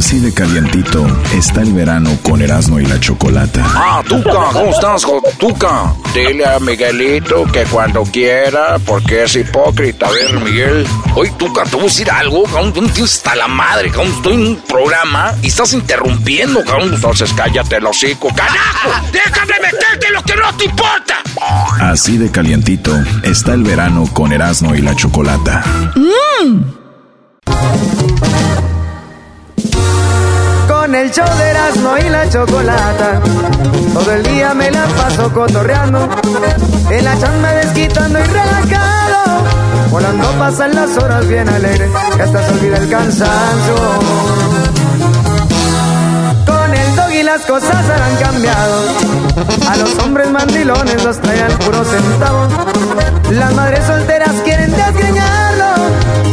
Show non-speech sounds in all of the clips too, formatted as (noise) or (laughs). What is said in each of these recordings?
Así de calientito está el verano con Erasmo y la Chocolata. Ah, Tuca, ¿cómo estás, Tuca? Dile a Miguelito que cuando quiera, porque es hipócrita. A ver, Miguel. Oye, Tuca, te voy a decir algo, cabrón. Tú no tienes hasta la madre, cabrón. Estoy en un programa y estás interrumpiendo, cabrón. Entonces cállate el hocico. ¡Carajo! ¡Déjame meterte lo que no te importa! Así de calientito está el verano con Erasmo y la Chocolata. ¡Mmm! Con el show de Erasmo y la Chocolata, todo el día me la paso cotorreando, en la chamba desquitando y relajado, volando pasan las horas bien alegres, que hasta se olvida el cansancio. Con el dog y las cosas han cambiado, a los hombres mandilones los traen al puro centavo, las madres solteras quieren desgreñarlo,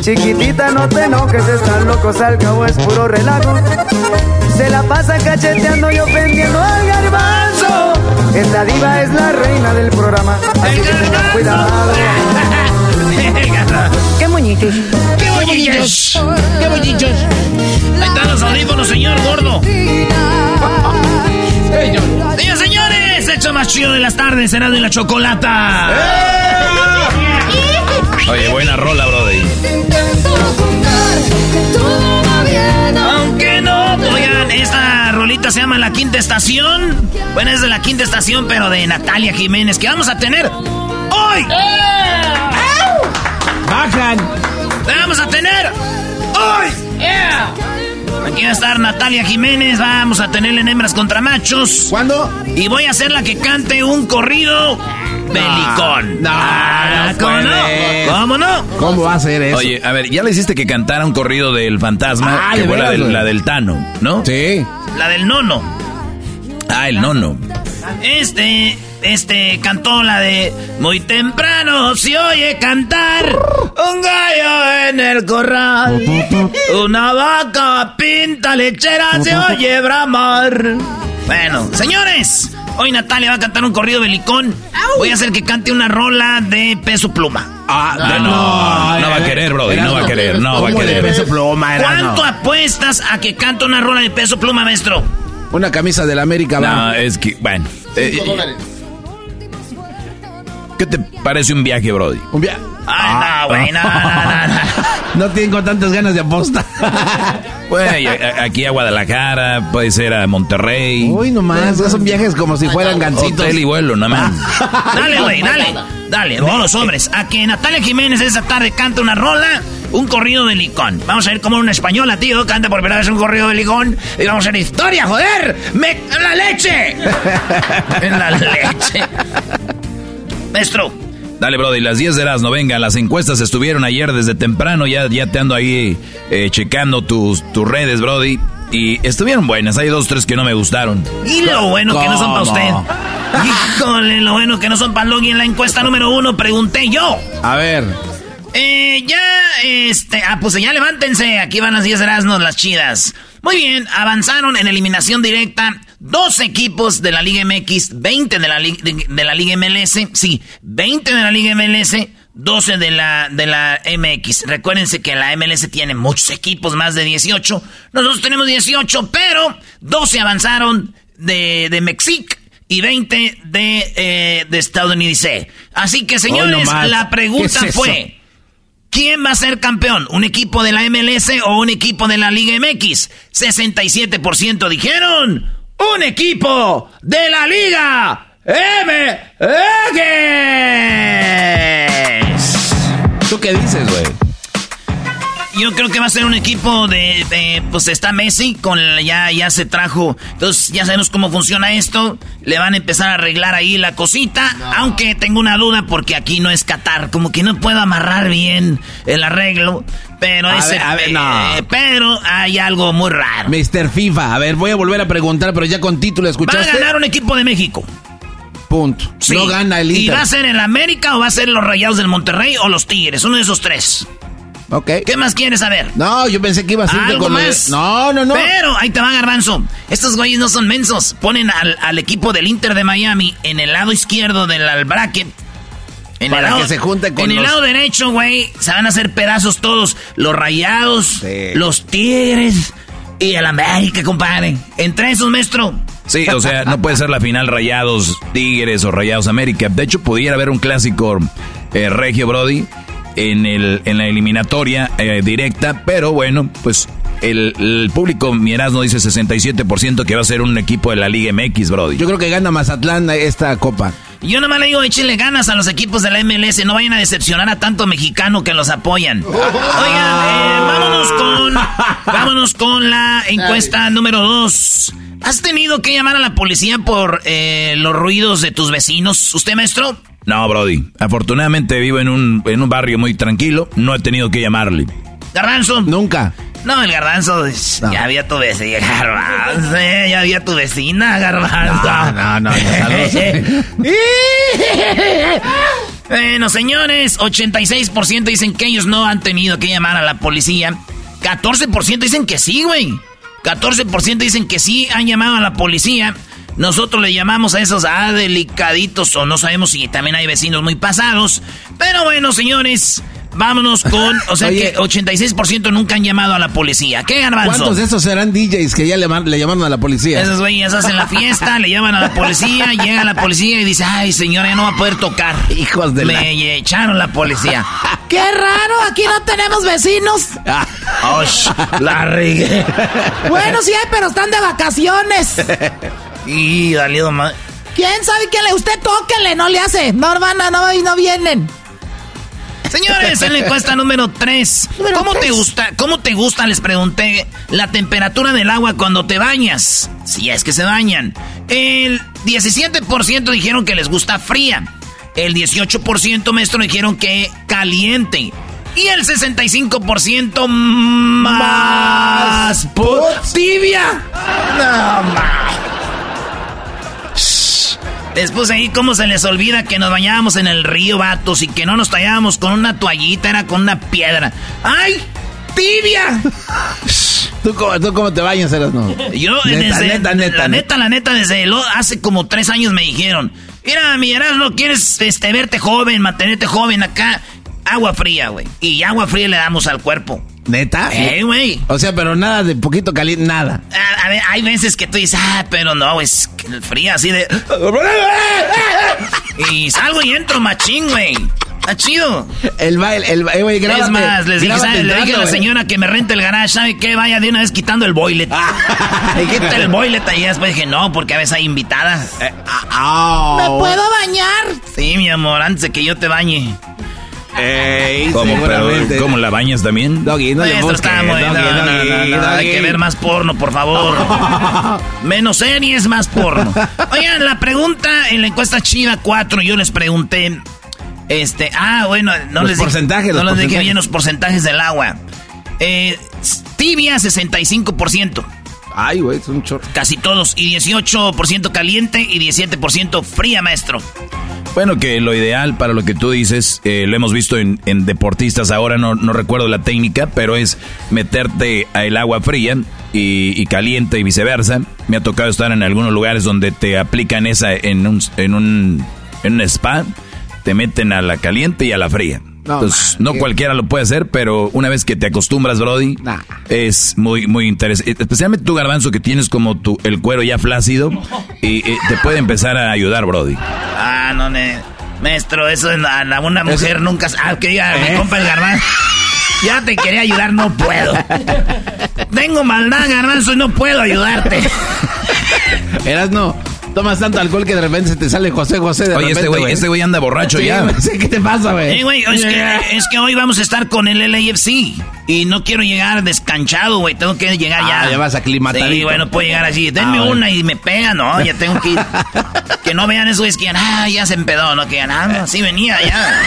Chiquitita, no te enojes, están locos, al cabo es puro relajo. Se la pasa cacheteando y ofendiendo al garbanzo. Esta diva es la reina del programa, así que tengan cuidado. ¡Qué moñitos! ¡Qué moñitos! ¡Qué moñitos! Ahí están los audífonos, señor gordo. Señores, señores, hecho más chido de las tardes, será de la chocolata. Oye, buena rola, brody. Aunque no, oigan, esta rolita se llama La Quinta Estación. Bueno, es de la Quinta Estación, pero de Natalia Jiménez, que vamos a tener hoy. Bajan. Vamos a tener hoy. Aquí va a estar Natalia Jiménez. Vamos a tenerle en hembras contra machos. ¿Cuándo? Y voy a hacer la que cante un corrido belicón. No, Ah, no ¿Cómo no? ¿Cómo no? ¿Cómo va a ser eso? Oye, a ver, ya le hiciste que cantara un corrido del fantasma, Ah, que de fue del, la del Tano, ¿no? Sí. La del nono. Ah, el nono. Este, este cantó la de Muy temprano se oye cantar un gallo en el corral. Una vaca pinta lechera se oye bramar. Bueno, señores, hoy Natalia va a cantar un corrido belicón. Voy a hacer que cante una rola de peso pluma. Ah, Ah, no, no va a querer, Brody, no va a querer, no va a ¿Cómo de querer. peso pluma, Erasmo? ¿Cuánto apuestas a que cante una rola de peso pluma, maestro? Una camisa del América No, va. es que, bueno. eh, ¿Qué te parece un viaje, Brody? Un via- Ay, no, güey, no, no, no, no. No (laughs) tengo tantas ganas de apostar. (laughs) Güey, a- aquí a Guadalajara, puede ser a Monterrey. Uy, nomás, son viajes como si fueran gancitos. Hotel y vuelo, nada más. (laughs) Dale, güey, dale. Dale, vamos, hombres. A que Natalia Jiménez esa tarde canta una rola, un corrido de licón. Vamos a ver cómo una española, tío, canta por primera vez un corrido de licón. Y vamos a ver historia, joder. ¡Me... ¡En la leche! en la leche. Maestro, Dale, Brody, las 10 de las no venga. Las encuestas estuvieron ayer desde temprano. Ya, ya te ando ahí eh, checando tus, tus redes, Brody. Y estuvieron buenas. Hay dos, tres que no me gustaron. y lo bueno que no son para usted. Híjole, lo bueno que no son para Logi. En la encuesta número uno pregunté yo. A ver. Eh, ya, este, ah, pues ya levántense, aquí van las 10 Erasmus, las chidas. Muy bien, avanzaron en eliminación directa dos equipos de la Liga MX, 20 de la, de la Liga MLS, sí, 20 de la Liga MLS, 12 de la, de la MX. Recuérdense que la MLS tiene muchos equipos, más de 18. Nosotros tenemos 18, pero 12 avanzaron de, de Mexic y 20 de, eh, de estadounidense. Así que, señores, la pregunta fue... ¿Quién va a ser campeón? ¿Un equipo de la MLS o un equipo de la Liga MX? 67% dijeron un equipo de la Liga MX. ¿Tú qué dices, güey? Yo creo que va a ser un equipo de, pues está Messi con ya ya se trajo, entonces ya sabemos cómo funciona esto, le van a empezar a arreglar ahí la cosita, aunque tengo una duda porque aquí no es Qatar, como que no puedo amarrar bien el arreglo, pero ese, eh, pero hay algo muy raro. Mr. FIFA, a ver, voy a volver a preguntar, pero ya con título escuchaste. Va a ganar un equipo de México. Punto. No gana el Inter. ¿Y va a ser el América o va a ser los Rayados del Monterrey o los Tigres? Uno de esos tres. Ok. ¿Qué más quieres saber? No, yo pensé que iba a ser ¿Algo más? No, no, no. Pero ahí te va Garbanzo. Estos güeyes no son mensos. Ponen al, equipo del Inter de Miami en el lado izquierdo del bracket. En Para el lado, que se junte con En el lado derecho, güey, se van a hacer pedazos todos. Los rayados, los tigres y el América, compadre. Entre esos, maestro. Sí, o sea, no puede ser la final Rayados Tigres o Rayados América. De hecho, pudiera haber un clásico eh, Regio Brody en, el, en la eliminatoria eh, directa, pero bueno, pues el, el público no dice 67% que va a ser un equipo de la Liga MX, Brody. Yo creo que gana Mazatlán esta copa. Yo nomás le digo, échenle ganas a los equipos de la MLS, no vayan a decepcionar a tanto mexicano que los apoyan. (laughs) Oigan, eh, vámonos con vámonos con la encuesta número 2. ¿Has tenido que llamar a la policía por eh, los ruidos de tus vecinos? ¿Usted, maestro? No, Brody. Afortunadamente vivo en un, en un barrio muy tranquilo. No he tenido que llamarle. ¿Garbanzo? Nunca. No, el garbanzo, ya había tu vecina, (laughs) garbanzo, ya había tu vecina, garbanzo. No, no, no, (laughs) bueno, señores, 86% dicen que ellos no han tenido que llamar a la policía. 14% dicen que sí, güey. 14% dicen que sí han llamado a la policía. Nosotros le llamamos a esos ah, delicaditos o no sabemos si también hay vecinos muy pasados. Pero bueno, señores, vámonos con... O sea (laughs) que 86% nunca han llamado a la policía. ¿Qué, Garbanzo? ¿Cuántos de esos serán DJs que ya le, le llamaron a la policía? Esos güeyes hacen la fiesta, le llaman a la policía, (laughs) llega la policía y dice, ay, señora, ya no va a poder tocar. Hijos de Me echaron la policía. (laughs) ¡Qué raro! Aquí no tenemos vecinos. la regué. bueno, sí hay, pero están de vacaciones. Y valido más. ¿Quién sabe que le usted tóquele? No le hace. No van no, no vienen. Señores, en la encuesta número 3. ¿Cómo te gusta? ¿Cómo te gusta? Les pregunté la temperatura del agua cuando te bañas. Si es que se bañan. El 17% dijeron que les gusta fría. El 18% maestro dijeron que caliente. Y el 65% más, tibia. No más. Después ahí cómo se les olvida que nos bañábamos en el río, vatos, y que no nos tallábamos con una toallita, era con una piedra. ¡Ay! ¡Tibia! (laughs) ¿Tú cómo, te bañas, eras no? Yo, neta, neta, neta, la neta, la neta, desde hace como tres años me dijeron, mira, mi no quieres este, verte joven, mantenerte joven acá, agua fría, güey. Y agua fría le damos al cuerpo. ¿Neta? Eh, güey. O sea, pero nada de poquito caliente, nada. A, ver, hay veces que tú dices, ah, pero no, es fría así de. (laughs) y salgo y entro machín, güey. Está chido. El baile, el baile, güey, Es más, les dije, le dije a la señora que me rente el garage, ¿sabe qué? Vaya de una vez quitando el boilet. (laughs) Quita el boilet y después dije, no, porque a veces hay invitadas. Eh, ah, ¿Me oh. puedo bañar? Sí, mi amor, antes de que yo te bañe. ¿Cómo, pero, ¿Cómo la bañas también? Doggy, no le busques, no, Hay que ver más porno, por favor. (laughs) Menos series, más porno. Oigan, la pregunta en la encuesta China 4, yo les pregunté... Este, ah, bueno, no los les porcentajes, no les dije bien los porcentajes del agua. Eh, tibia, 65%. Ay, güey, es un chorro. Casi todos. Y 18% caliente y 17% fría, maestro. Bueno, que lo ideal para lo que tú dices, eh, lo hemos visto en, deportistas ahora, no, no, recuerdo la técnica, pero es meterte el agua fría y, caliente y viceversa. Me ha tocado estar en algunos lugares donde te aplican esa en un, en un, en un spa, te meten a la caliente y a la fría. No, Entonces, no cualquiera lo puede hacer, pero una vez que te acostumbras, Brody, es muy, muy interesante. Especialmente tú, Garbanzo, que tienes como tu, el cuero ya flácido y, te puede empezar a ayudar, Brody. Ah, no, ne, maestro, eso a una mujer nunca... Ah, que diga, mi ¿Eh? compa el Garbanzo. Ya te quería ayudar, no puedo. (laughs) Tengo maldad, Garbanzo, y no puedo ayudarte. Eras no tomas tanto alcohol que de repente se te sale José José de Oye, este güey, este güey anda borracho ya. ¿Qué te pasa, güey? güey, es, que, es que hoy vamos a estar con el LAFC y no quiero llegar descanchado, güey. Tengo que llegar ya. Ah, ya vas a aclimatar. Sí, bueno, puedo llegar así. Denme ah, una y me pega, ¿no? Ya tengo que ir. (laughs) que no vean eso, es que ah, ya se empedó, ¿no? Que ya nada, sí venía ya.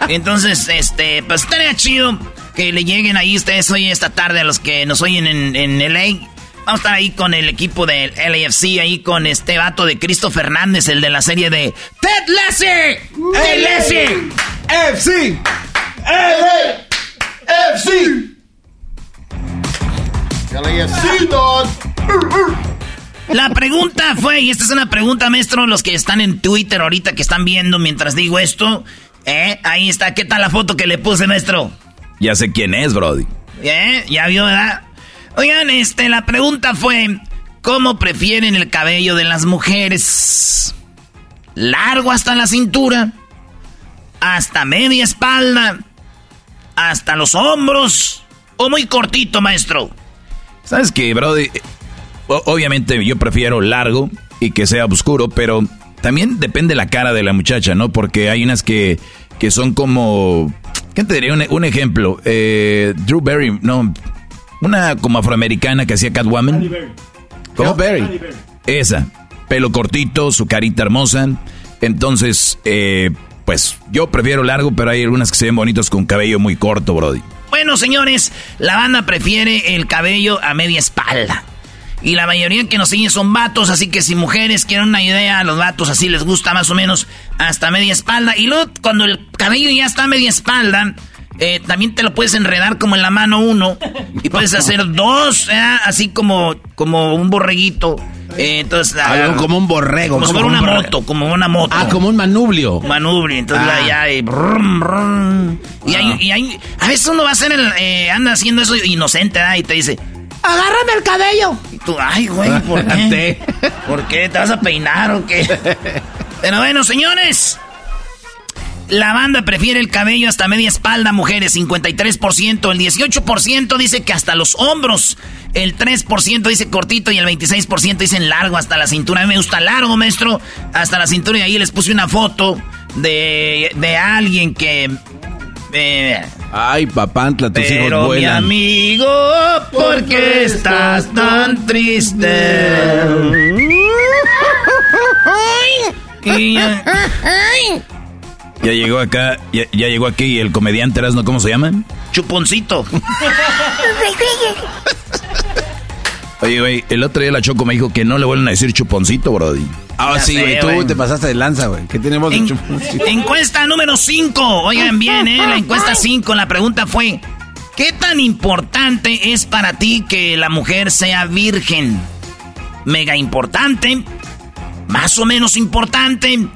(laughs) Entonces, este, pues estaría chido que le lleguen ahí ustedes hoy esta tarde a los que nos oyen en, en LA Vamos a estar ahí con el equipo del LAFC, ahí con este vato de Cristo Fernández, el de la serie de Ted Lasso. Ted Lasso. FC. LAFC. LAFC, dog. La pregunta fue, y esta es una pregunta, maestro, los que están en Twitter ahorita, que están viendo mientras digo esto. ¿Eh? Ahí está, ¿qué tal la foto que le puse, maestro? Ya sé quién es, Brody. ¿Eh? ¿Ya vio, verdad? Oigan, este, la pregunta fue, ¿cómo prefieren el cabello de las mujeres? ¿Largo hasta la cintura? ¿Hasta media espalda? ¿Hasta los hombros? ¿O muy cortito, maestro? ¿Sabes qué, Brody? Obviamente yo prefiero largo y que sea oscuro, pero también depende la cara de la muchacha, ¿no? Porque hay unas que, que son como... ¿Qué te diría? Un, ejemplo. Eh, Drew Berry, no, una como afroamericana que hacía Catwoman. ¿Cómo? Berry. Esa. Pelo cortito, su carita hermosa. Entonces, eh, pues yo prefiero largo, pero hay algunas que se ven bonitos con cabello muy corto, Brody. Bueno, señores, la banda prefiere el cabello a media espalda. Y la mayoría que nos siguen son vatos, así que si mujeres quieren una idea, a los vatos así les gusta más o menos hasta media espalda. Y luego, cuando el cabello ya está a media espalda, eh, también te lo puedes enredar como en la mano uno (laughs) y puedes hacer dos, así como, como un borreguito. Eh, entonces, ah, como un borrego. Como, una moto, como una moto. Ah, como un manubrio. Manubrio, entonces ah. ya, y, y, hay, y hay, a veces uno va a hacer, el, eh, anda haciendo eso inocente, y te dice, agárrame el cabello. Y tú, ay, güey, ¿por (laughs) qué? ¿Por qué? ¿Te vas a peinar o qué? (laughs) Pero bueno, señores, la banda prefiere el cabello hasta media espalda, mujeres, 53%. El 18% dice que hasta los hombros. El 3% dice cortito y el 26% dicen largo hasta la cintura. A mí me gusta largo, maestro, hasta la cintura. Y ahí les puse una foto de, de alguien que... Eh, Ay, papantla, tus pero hijos vuelan. mi amigo, ¿por qué estás tan triste? y, ya llegó acá, ya, llegó aquí el comediante Erasno, ¿cómo se llama? Chuponcito. (laughs) Oye, güey, el otro día la Choco me dijo que no le vuelven a decir chuponcito, Brody. Ah, sí, güey, tú te pasaste de lanza, güey. ¿Qué tenemos de chuponcito? Encuesta número 5. Oigan bien, ¿eh? La encuesta 5, la pregunta fue, ¿qué tan importante es para ti que la mujer sea virgen? Mega importante, más o menos importante,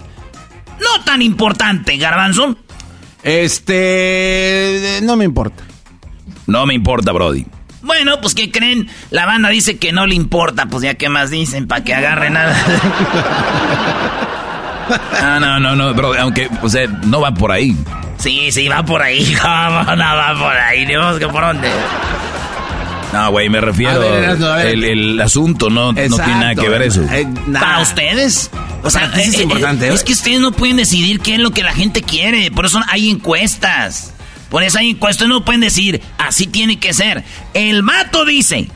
no tan importante, Garbanzo. Este. No me importa. No me importa, Brody. Bueno, pues ¿qué creen? La banda dice que no le importa, pues ya que más dicen, para que agarre nada. (laughs) ah, no, no, no, bro, aunque, o sea, no va por ahí. Sí, sí, va por ahí. (laughs) ¿Cómo no va por ahí? Digamos que por dónde. No, güey, me refiero. El, el, asunto no, no tiene nada que ver eso. Eh, ¿Para ustedes? O sea, es, eh, importante, eh, es que ustedes no pueden decidir qué es lo que la gente quiere. Por eso hay encuestas. Por eso hay encuestas. No pueden decir, así tiene que ser. El mato dice,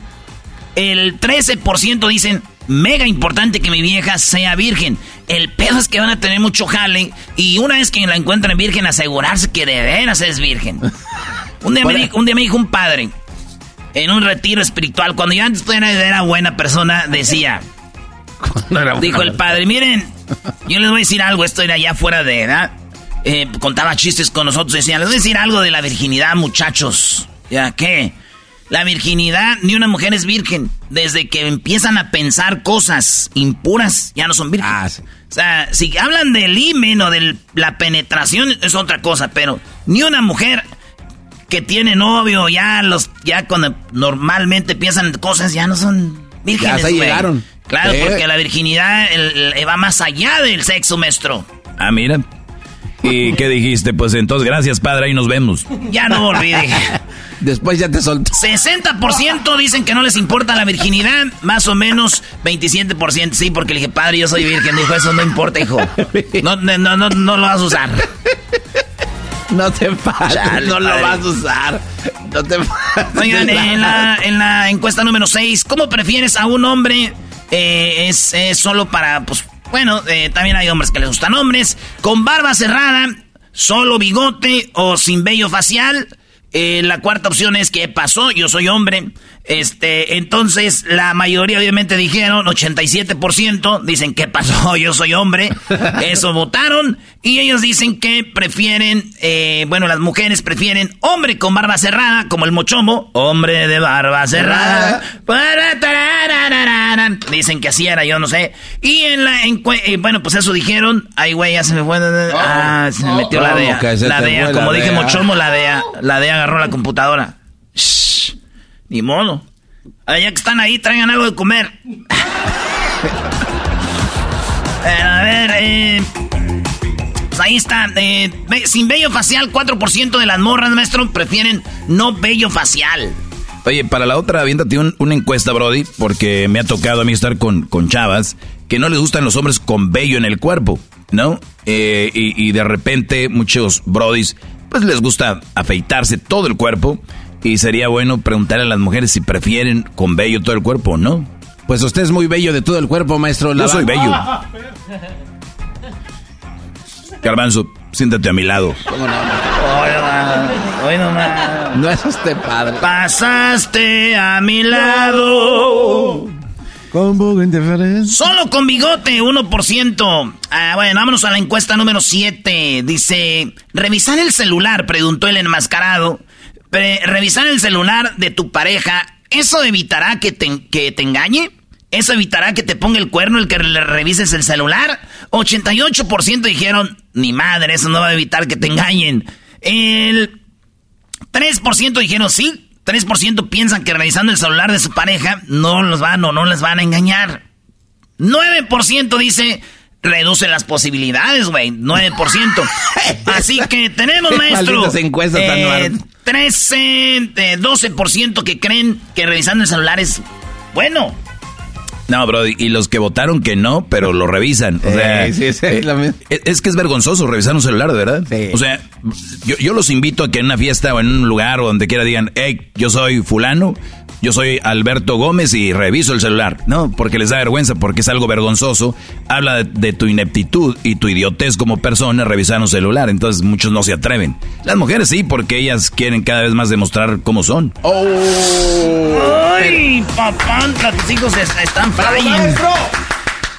el 13% dicen, mega importante que mi vieja sea virgen. El pedo es que van a tener mucho jale y una vez que la encuentren virgen, asegurarse que de veras es virgen. Un día, me dijo, un día me dijo un padre, en un retiro espiritual, cuando yo antes era buena persona, decía, dijo el padre, miren, Yo les voy a decir algo, esto era allá fuera de edad. Eh, contaba chistes con nosotros, decía, les voy a decir algo de la virginidad, muchachos. ¿Ya qué? La virginidad, ni una mujer es virgen. Desde que empiezan a pensar cosas impuras, ya no son vírgenes. Ah, o sea, si hablan del himen o de la penetración, es otra cosa, pero ni una mujer que tiene novio, ya los, ya cuando normalmente piensan cosas, ya no son vírgenes. Ya se llegaron. Claro, porque la virginidad va más allá del sexo, maestro. Ah, mira. ¿Y (laughs) qué dijiste? Pues entonces, gracias, padre, ahí nos vemos. Ya no olvide. (laughs) Después ya te soltó. 60% dicen que no les importa la virginidad, más o menos 27%. Sí, porque le dije, padre, yo soy virgen. Dijo, eso no importa, hijo. (laughs) No, no, no, no lo vas a usar. (laughs) No te pases, no lo vas a usar. No te pases. Oigan, (laughs) en la, en la encuesta número 6, ¿cómo prefieres a un hombre? Eh, es, es, solo para, pues, bueno, eh, también hay hombres que les gustan hombres. Con barba cerrada, solo bigote o sin vello facial. Eh, la cuarta opción es que pasó, yo soy hombre. Este, entonces la mayoría obviamente dijeron, 87% dicen que pasó, (laughs) yo soy hombre. Eso votaron y ellos dicen que prefieren, eh, bueno, las mujeres prefieren hombre con barba cerrada, como el mochomo, hombre de barba cerrada. Dicen que así era, yo no sé. Y en la, eh, bueno, pues eso dijeron. Ay, güey, ya se me fue. Ah, se me metió la DEA. La DEA, como dije mochomo, la DEA, la DEA agarró la computadora. Shh, ni modo. Ya que están ahí, traigan algo de comer. a ver, eh, pues ahí está. Eh, sin vello facial, 4% de las morras, maestro, prefieren no vello facial. Oye, para la otra, aviéntate una encuesta, Brody, porque me ha tocado a mí estar con, con chavas que no les gustan los hombres con vello en el cuerpo, ¿no? Eh, y, y, de repente muchos Brodis, pues les gusta afeitarse todo el cuerpo. Y sería bueno preguntarle a las mujeres si prefieren con vello todo el cuerpo o no. Pues usted es muy bello de todo el cuerpo, maestro. Yo soy bello. Garbanzo, siéntate a mi lado. ¿Cómo no? no, es usted padre. Pasaste a mi lado. Con poco indiferencia. Solo con bigote, 1%. Ah, bueno, vámonos a la encuesta número 7. Dice, revisar el celular, preguntó el enmascarado. Revisar el celular de tu pareja, ¿eso evitará que te, que te engañe? ¿Eso evitará que te ponga el cuerno el que le revises el celular? 88% dijeron, ni madre, eso no va a evitar que te engañen. El 3% dijeron, sí, 3% piensan que revisando el celular de su pareja no los van o no les van a engañar. 9% dice reduce las posibilidades, güey. 9%. (laughs) Así que tenemos, maestro. encuestas eh, 13, 12% que creen que revisando el celular es bueno. No, bro, y los que votaron que no, pero lo revisan. O sea, sí, sí, eh, es que es vergonzoso revisar un celular, de verdad. O sea, yo, yo, los invito a que en una fiesta o en un lugar o donde quiera digan, hey, yo soy fulano, yo soy Alberto Gómez y reviso el celular. No, porque les da vergüenza, porque es algo vergonzoso. Habla de, tu ineptitud y tu idiotez como persona revisar un celular. Entonces muchos no se atreven. Las mujeres sí, porque ellas quieren cada vez más demostrar cómo son. ¡Oh! ¡Ay, papá! Tus hijos están flying.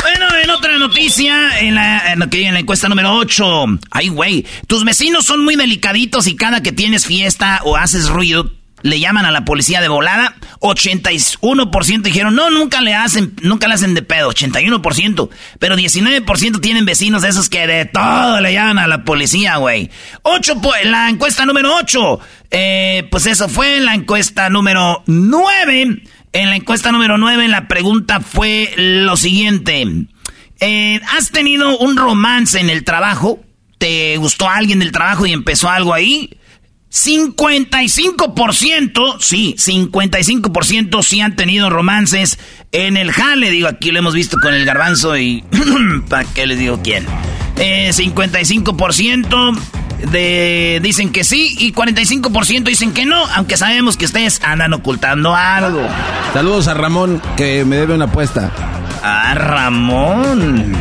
Bueno, en otra noticia, en la, en, la encuesta número 8. Ay, güey, tus vecinos son muy delicaditos y cada que tienes fiesta o haces ruido, le llaman a la policía de volada. 81% dijeron, no, nunca le hacen, nunca le hacen de pedo. 81%. Pero 19% tienen vecinos esos que de todo le llaman a la policía, güey. 8, la encuesta número 8. Eh, pues eso fue la encuesta número 9. En la encuesta número 9 la pregunta fue lo siguiente. Eh, ¿Has tenido un romance en el trabajo? ¿Te gustó alguien del trabajo y empezó algo ahí? 55%, sí, 55% sí han tenido romances en el jale. Digo, aquí lo hemos visto con el garbanzo y... (clears throat) ¿Para qué les digo quién? 55% eh, de, dicen que sí y 45% dicen que no, aunque sabemos que ustedes andan ocultando algo. Saludos a Ramón, que me debe una apuesta. Ah, Ramón.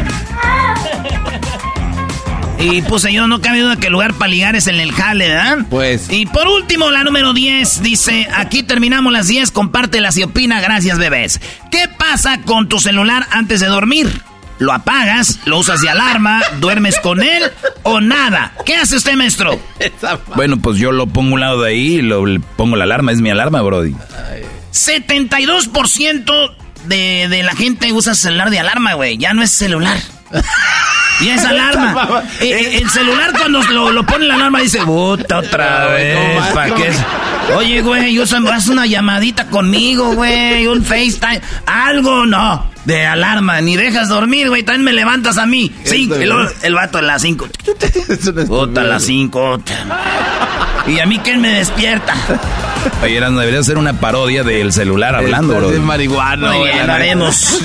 Y puse yo, no cabe duda que el lugar para ligar es en el jale, ¿verdad? Pues. Y por último, la número 10 dice, aquí terminamos las 10, compártelas y opina, gracias bebés. ¿Qué pasa con tu celular antes de dormir? Lo apagas, lo usas de alarma, duermes con él o nada. ¿Qué hace usted, maestro? Bueno, pues yo lo pongo a un lado de ahí y lo pongo la alarma. Es mi alarma, Brody. 72% de, de la gente usa celular de alarma, güey. Ya no es celular. Y es (laughs) alarma. Eh, eh, el celular cuando lo, lo pone la alarma dice, puta otra vez. ¿Para qué? Oye, güey, haz una llamadita conmigo, güey, un FaceTime. Algo, no. De alarma, ni dejas dormir, güey. También me levantas a mí. Sí, el, el vato a las 5. Puta, a las 5. Y a mí, ¿quién me despierta? Oye, debería ser una parodia del celular hablando, bro. Es marihuana, Muy bien, haremos.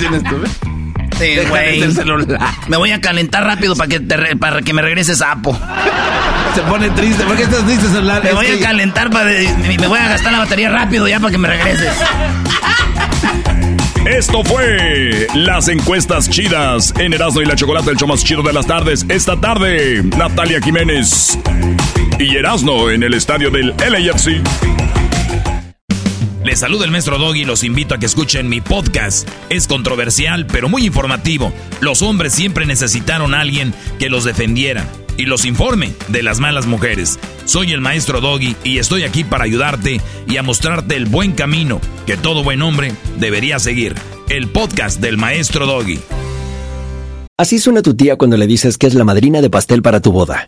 Güey. Me voy a calentar rápido para que, te para que me regrese sapo. Se pone triste. ¿Por qué estás triste, celular? Me voy a calentar para... Me voy a gastar la batería rápido ya para que me regreses. Esto fue las encuestas chidas en Erasmo y la Chocolate, el show más chido de las tardes. Esta tarde, Natalia Jiménez y Erasmo en el estadio del LAFC. Les saluda el maestro Doggy y los invito a que escuchen mi podcast. Es controversial, pero muy informativo. Los hombres siempre necesitaron a alguien que los defendiera y los informe de las malas mujeres. Soy el maestro Doggy y estoy aquí para ayudarte y a mostrarte el buen camino que todo buen hombre debería seguir. El podcast del maestro Doggy. Así suena tu tía cuando le dices que es la madrina de pastel para tu boda.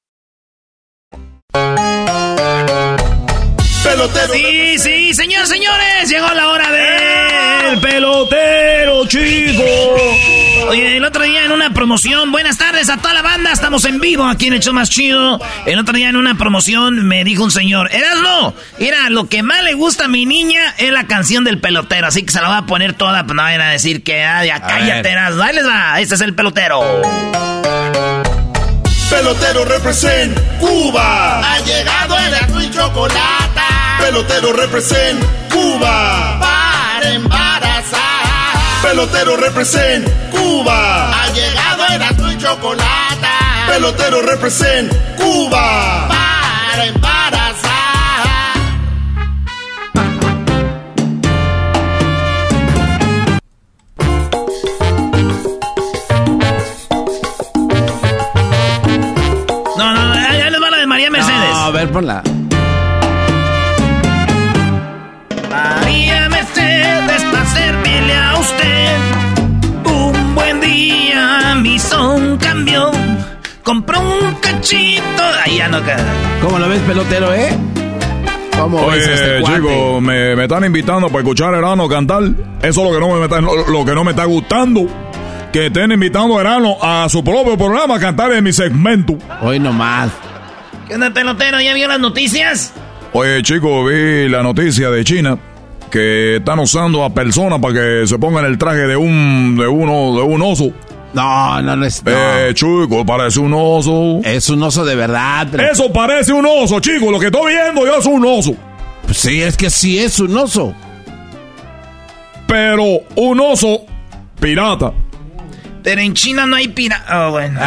Pelotero. Sí, sí, señores, señores, llegó la hora del pelotero, chico. Oye, el otro día en una promoción, buenas tardes a toda la banda, estamos en vivo aquí en el show más chido. El otro día en una promoción me dijo un señor, Erasmo, mira, lo que más le gusta a mi niña es la canción del pelotero, así que se la va a poner toda, pues no vayan a decir que, ah, ya cállate, Erasmo, ahí les va, este es el pelotero. Pelotero represent Cuba. Ha llegado el azul y chocolate. Pelotero represent Cuba. Para embarazar. Pelotero represent Cuba. Ha llegado el azul y chocolate. Pelotero represent Cuba. Para embarazar. No, no, ya les va la de María Mercedes. No, a ver, ponla. Usted. Un buen día me hizo un cambio. Compró un cachito. Ahí ya no queda. ¿Cómo lo ves, pelotero, eh? ¿Cómo ves este Oye, cuate? chico, me, me están invitando para escuchar a Erano cantar. Eso es lo que no me está, lo, lo que no me está gustando. Que estén invitando a Erano a su propio programa a cantar en mi segmento. Hoy nomás. ¿Qué onda, pelotero? ¿Ya vio las noticias? Oye, chico, vi la noticia de China que están usando a personas para que se pongan el traje de un de uno de un oso. No, no, no es. no. Eh, chico, parece un oso. Es un oso de verdad. pero- Eso parece un oso, chico. Lo que estoy viendo yo es un oso. Pues sí, es que sí es un oso. Pero un oso pirata. Pero en China no hay pira... Oh, bueno.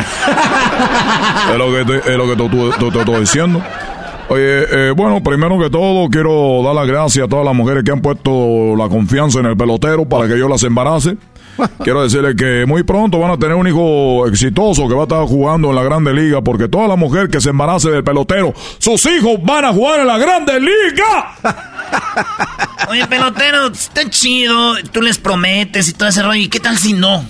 Es lo que te, es lo que te- te- te- te estoy diciendo. Oye, eh, bueno, primero que todo quiero dar las gracias a todas las mujeres que han puesto la confianza en el pelotero para que yo las embarace. (laughs) Quiero decirles que muy pronto van a tener un hijo exitoso que va a estar jugando en la Grande Liga porque toda la mujer que se embarace del pelotero, sus hijos van a jugar en la Grande Liga. (laughs) Oye, pelotero, está chido, tú les prometes y todo ese rollo. ¿Y qué tal si no?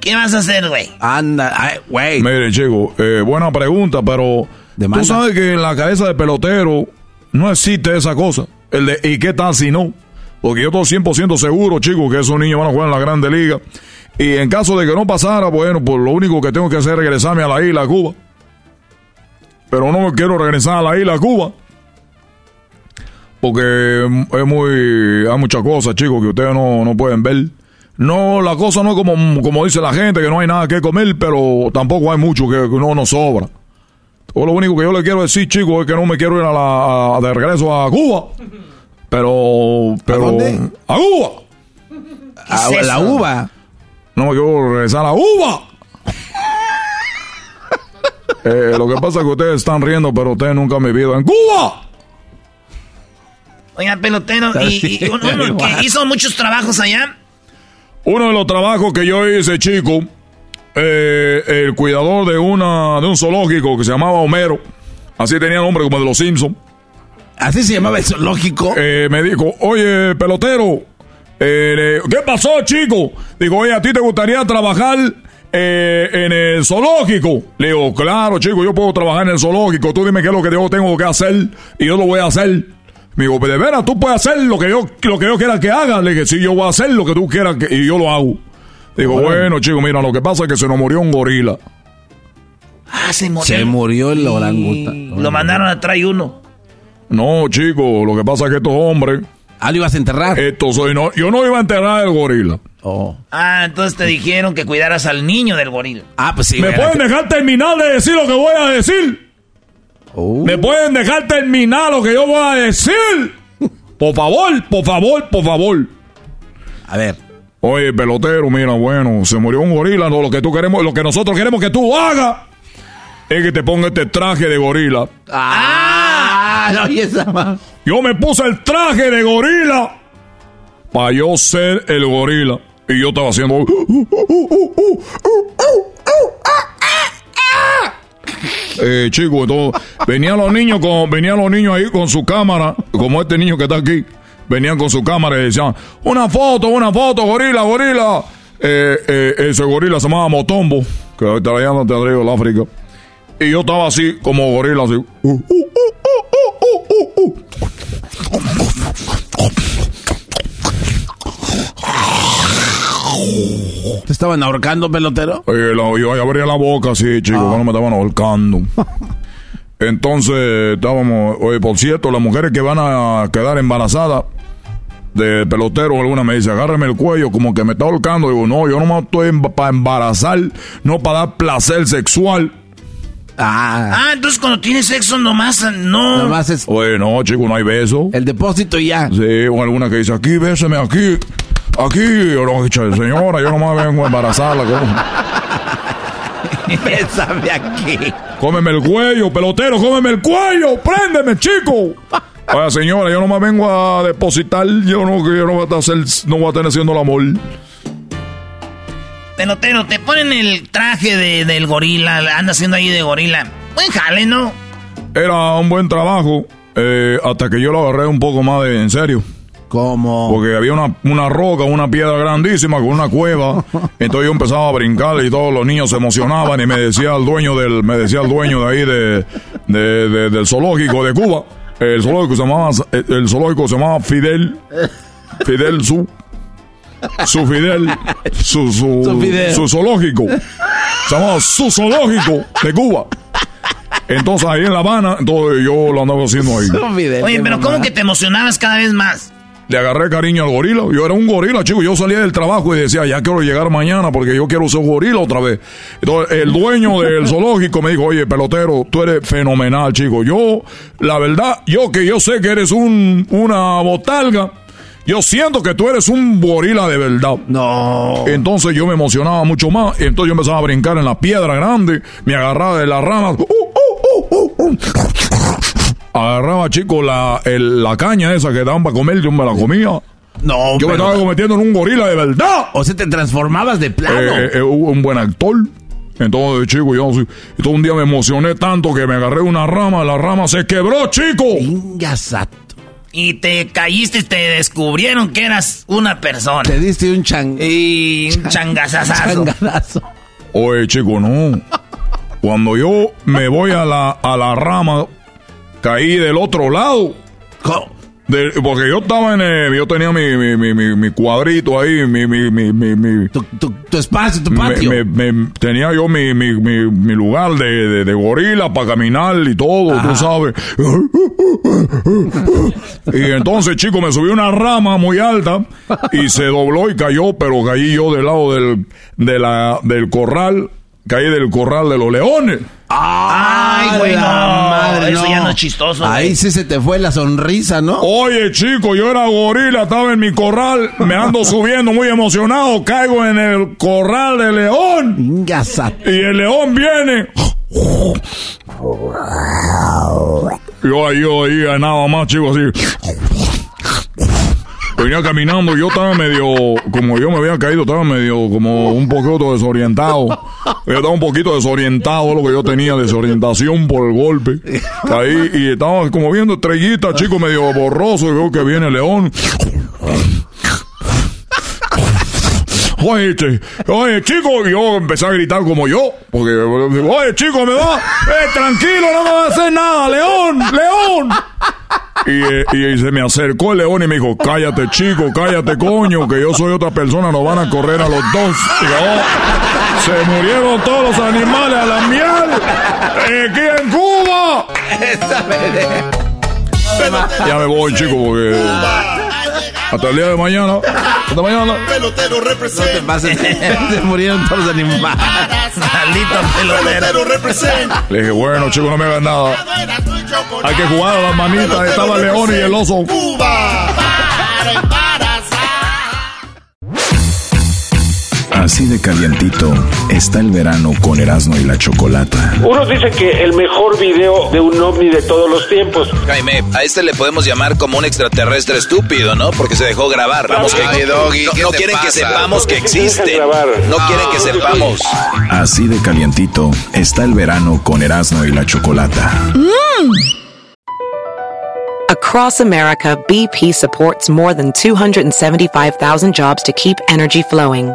¿Qué vas a hacer, güey? Anda, güey. Mire, chico, eh, buena pregunta, pero tú sabes que en la cabeza del pelotero no existe esa cosa. El de, ¿y qué tal si no? Porque yo estoy 100% seguro, chicos, que esos niños van a jugar en la Grande Liga. Y en caso de que no pasara, bueno, pues lo único que tengo que hacer es regresarme a la isla Cuba. Pero no me quiero regresar a la isla Cuba. Porque es muy. Hay muchas cosas, chicos, que ustedes no, no pueden ver. No, la cosa no es como, como dice la gente, que no hay nada que comer, pero tampoco hay mucho que, no nos sobra. O lo único que yo le quiero decir, chicos, es que no me quiero ir a la, de regreso a Cuba. Pero. pero ¿A dónde? ¡A Cuba! ¿A la uva? No me quiero regresar a la uva. (laughs) eh, lo que pasa es que ustedes están riendo, pero ustedes nunca han vivido en Cuba. Oiga, pelotero, ¿y, y uno, que hizo muchos trabajos allá? Uno de los trabajos que yo hice, chico, eh, el cuidador de, una, de un zoológico que se llamaba Homero, así tenía nombre como de los Simpsons. ¿Así se llamaba el zoológico? Eh, me dijo, oye, pelotero, eh, ¿qué pasó, chico? Digo, oye, ¿a ti te gustaría trabajar en el zoológico? Le digo, claro, chico, yo puedo trabajar en el zoológico. Tú dime qué es lo que yo tengo que hacer y yo lo voy a hacer. Me digo, de veras, tú puedes hacer lo que yo, lo que yo quiera que haga. Le dije, sí, yo voy a hacer lo que tú quieras que, y yo lo hago. Digo, bueno. chico, mira, lo que pasa es que se nos murió un gorila. Ah, se murió. Se murió el orangután. Lo mandaron a traer uno. No, chico, lo que pasa es que estos hombres. Ah, lo ibas a enterrar. Esto soy, no, yo no iba a enterrar el gorila. Oh. Ah, entonces te dijeron que cuidaras al niño del gorila. Ah, pues sí. ¿Me pueden dejar terminar de decir lo que voy a decir? ¿Me pueden dejar terminar lo que yo voy a decir? Por favor, por favor, por favor. A ver. Oye, pelotero, mira, bueno, se murió un gorila. No, lo que tú queremos, lo que nosotros queremos que tú hagas es que te ponga este traje de gorila. Ah, no, y esa Yo me puse el traje de gorila para yo ser el gorila. Y yo estaba haciendo. Eh, chicos, entonces, venían los niños con, venían los niños ahí con su cámara, como este niño que está aquí, venían con su cámara y decían, una foto, una foto, gorila, gorila. Eh, eh, ese gorila se llamaba Motombo, que ahorita allá no te traído el África. Y yo estaba así, como gorila, así. ¿Te estaban ahorcando, pelotero? Oye, yo abría la boca así, chicos, cuando me estaban ahorcando. (laughs) Entonces, estábamos, oye, por cierto, las mujeres que van a quedar embarazadas de pelotero, alguna me dice, agárreme el cuello, como que me está ahorcando. Digo, no, yo no me estoy para embarazar, no para dar placer sexual. Ah. ah, entonces cuando tienes sexo nomás, no. Nomás es. Oye, no, chico, no hay beso. El depósito ya. Sí, o alguna que dice, aquí, béseme, aquí. Aquí, señora, yo nomás vengo a embarazarla. (laughs) Bésame aquí. Cómeme el cuello, pelotero, cómeme el cuello, préndeme, chico. Oye, señora, yo nomás vengo a depositar, yo no, yo no voy a hacer, no voy a tener haciendo el amor. Pelotero, te ponen el traje de, del gorila, anda haciendo ahí de gorila. Buen jale, ¿no? Era un buen trabajo, eh, hasta que yo lo agarré un poco más de en serio. ¿Cómo? Porque había una, una roca, una piedra grandísima con una cueva. (laughs) Entonces yo empezaba a brincar y todos los niños se emocionaban y me decía el dueño del, me decía el dueño de ahí de, del zoológico de Cuba. El zoológico se llamaba, el zoológico se llamaba Fidel. Fidel su. Su Fidel. Su, su, su zoológico. Se llamaba su zoológico de Cuba. Entonces ahí en La Habana, entonces yo lo andaba haciendo ahí. Oye, pero ¿cómo que te emocionabas cada vez más? Le agarré cariño al gorila. Yo era un gorila, chico. Yo salía del trabajo y decía, ya quiero llegar mañana porque yo quiero ser gorila otra vez. Entonces, el dueño del (laughs) zoológico me dijo, oye, pelotero, tú eres fenomenal, chico. Yo, la verdad, yo que yo sé que eres un, una botalga. Yo siento que tú eres un gorila de verdad. No. Entonces yo me emocionaba mucho más. Entonces yo empezaba a brincar en la piedra grande. Me agarraba de las ramas. Uh, uh, uh, agarraba, chico, la, el- la caña esa que daban para comer, yo me la comía. No, Yo me pero- estaba convirtiendo en un gorila de verdad. O sea, te transformabas de plano. Eh, eh, un buen actor. Entonces, chico, yo sí, y todo un día me emocioné tanto que me agarré una rama, la rama se quebró, chico. Y te caíste y te descubrieron que eras una persona. Te diste un chang... Y un changazazazo. changadazo. Oye, chico, no. Cuando yo me voy a la, a la rama, caí del otro lado. De- porque yo estaba en el, yo tenía mi, mi, mi, mi- cuadrito ahí, mi, mi, mi, Tu, espacio, tu patio. me- me- tenía yo mi, mi, mi, mi lugar de, de, de gorila para caminar y todo, tú sabes. Y entonces, chico, me subí una rama muy alta y se dobló y cayó, pero caí yo del lado del, de la, del corral, caí del corral de los leones. Ay, güey, no. madre, Eso no. ya no es chistoso. Ahí güey. sí se te fue la sonrisa, ¿no? Oye, chico, yo era gorila, estaba en mi corral, me ando (laughs) subiendo muy emocionado, caigo en el corral de león. Y el león viene. Yo ahí, ahí, nada más, chico, así. Venía caminando, yo estaba medio, como yo me había caído, estaba medio como un poquito desorientado. Yo estaba un poquito desorientado, lo que yo tenía, desorientación por el golpe. Caí y estaba como viendo estrellitas, chico, medio borroso, y veo que viene león. Oye, oye, chico, y yo empecé a gritar como yo, porque, oye, chico, me va, eh, tranquilo, no me va a hacer nada, león, león. Y, eh, y se me acercó el león y me dijo, cállate, chico, cállate, coño, que yo soy otra persona, nos van a correr a los dos. Y yo, "Oh, se murieron todos los animales a la miel, eh, aquí en Cuba. Ya me voy, chico, porque hasta el día de mañana, hasta mañana. Pelotero representa. No te pases, (laughs) se murieron todos los animales. Maldito pelotero representa. Le dije, bueno, chico, no me hagas nada. Hay que jugar a las manitas. Estaba el león y el oso. (laughs) Así de calientito está el verano con Erasmo y la Chocolata. Unos dicen que el mejor video de un ovni de todos los tiempos. Jaime, a este le podemos llamar como un extraterrestre estúpido, ¿no? Porque se dejó grabar. Vamos, que Ay, Doggy, no, ¿qué no te quieren que pasa? sepamos que ¿Por qué se dejan existe. No quieren que sepamos. Así de calientito está el verano con Erasmo y la Chocolata. Across America, BP supports more than 275,000 jobs to keep energy flowing.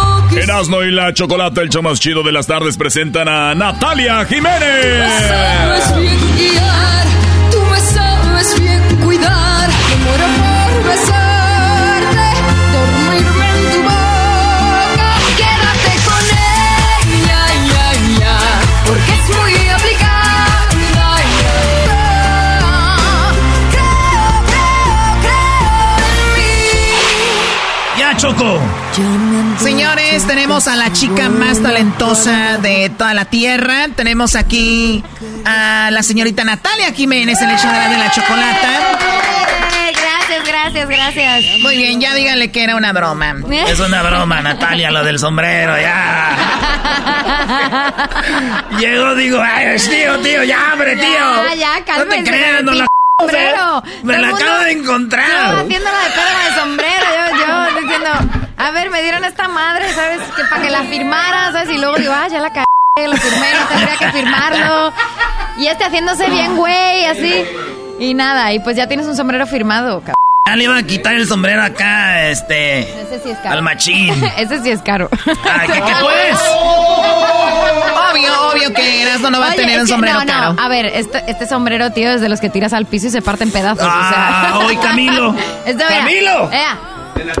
Erasmo y la Chocolata, el show más chido de las tardes, presentan a Natalia Jiménez. Señores, tenemos a la chica más talentosa de toda la tierra. Tenemos aquí a la señorita Natalia Jiménez en el show de la, de la chocolata. Gracias, gracias, gracias. Muy bien, ya díganle que era una broma. (laughs) Es una broma, Natalia, lo del sombrero, ya. (laughs) Llegó, digo, ay, tío, tío, ya, hombre, tío. Ya, ya, No cálmese. te creas, no la (laughs) sombrero. Me la acabo de encontrar. Yo haciéndola de con el sombrero, yo, yo diciendo, a ver, me dieron esta madre, ¿sabes? Que para que la firmara, ¿sabes? Y luego digo, ah, ya la cagué, lo firmé, no tendría que firmarlo. Y este haciéndose bien, güey, así. Y nada, y pues ya tienes un sombrero firmado, cabrón. Ya le iba a quitar el sombrero acá, este. Ese sí es caro. Al machín. (laughs) Ese sí es caro. Ay, ¿qué, qué pues? Obvio, obvio que Erasmo no va a tener un sombrero no, no, caro. A ver, este, este sombrero, tío, es de los que tiras al piso y se parte en pedazos. Ah, o sea. hoy Camilo. (laughs) Esto, mira, Camilo. Vea.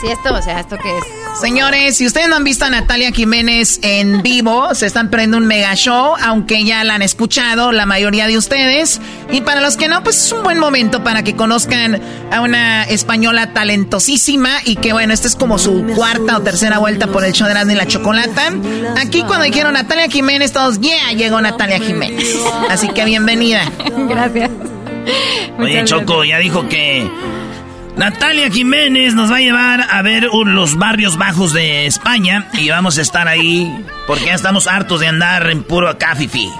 Sí, esto, o sea, ¿esto qué es? Señores, si ustedes no han visto a Natalia Jiménez en vivo, se están perdiendo un mega show, aunque ya la han escuchado la mayoría de ustedes. Y para los que no, pues es un buen momento para que conozcan a una española talentosísima y que bueno, esta es como su cuarta o tercera vuelta por el show de Erasmo y la Chocolata. Aquí cuando dijeron Natalia Jiménez, todos, yeah, llegó Natalia Jiménez. Así que bienvenida. Gracias. Oye, Choco, ya dijo que Natalia Jiménez nos va a llevar a ver los barrios bajos de España y vamos a estar ahí porque ya estamos hartos de andar en puro acá, fifi.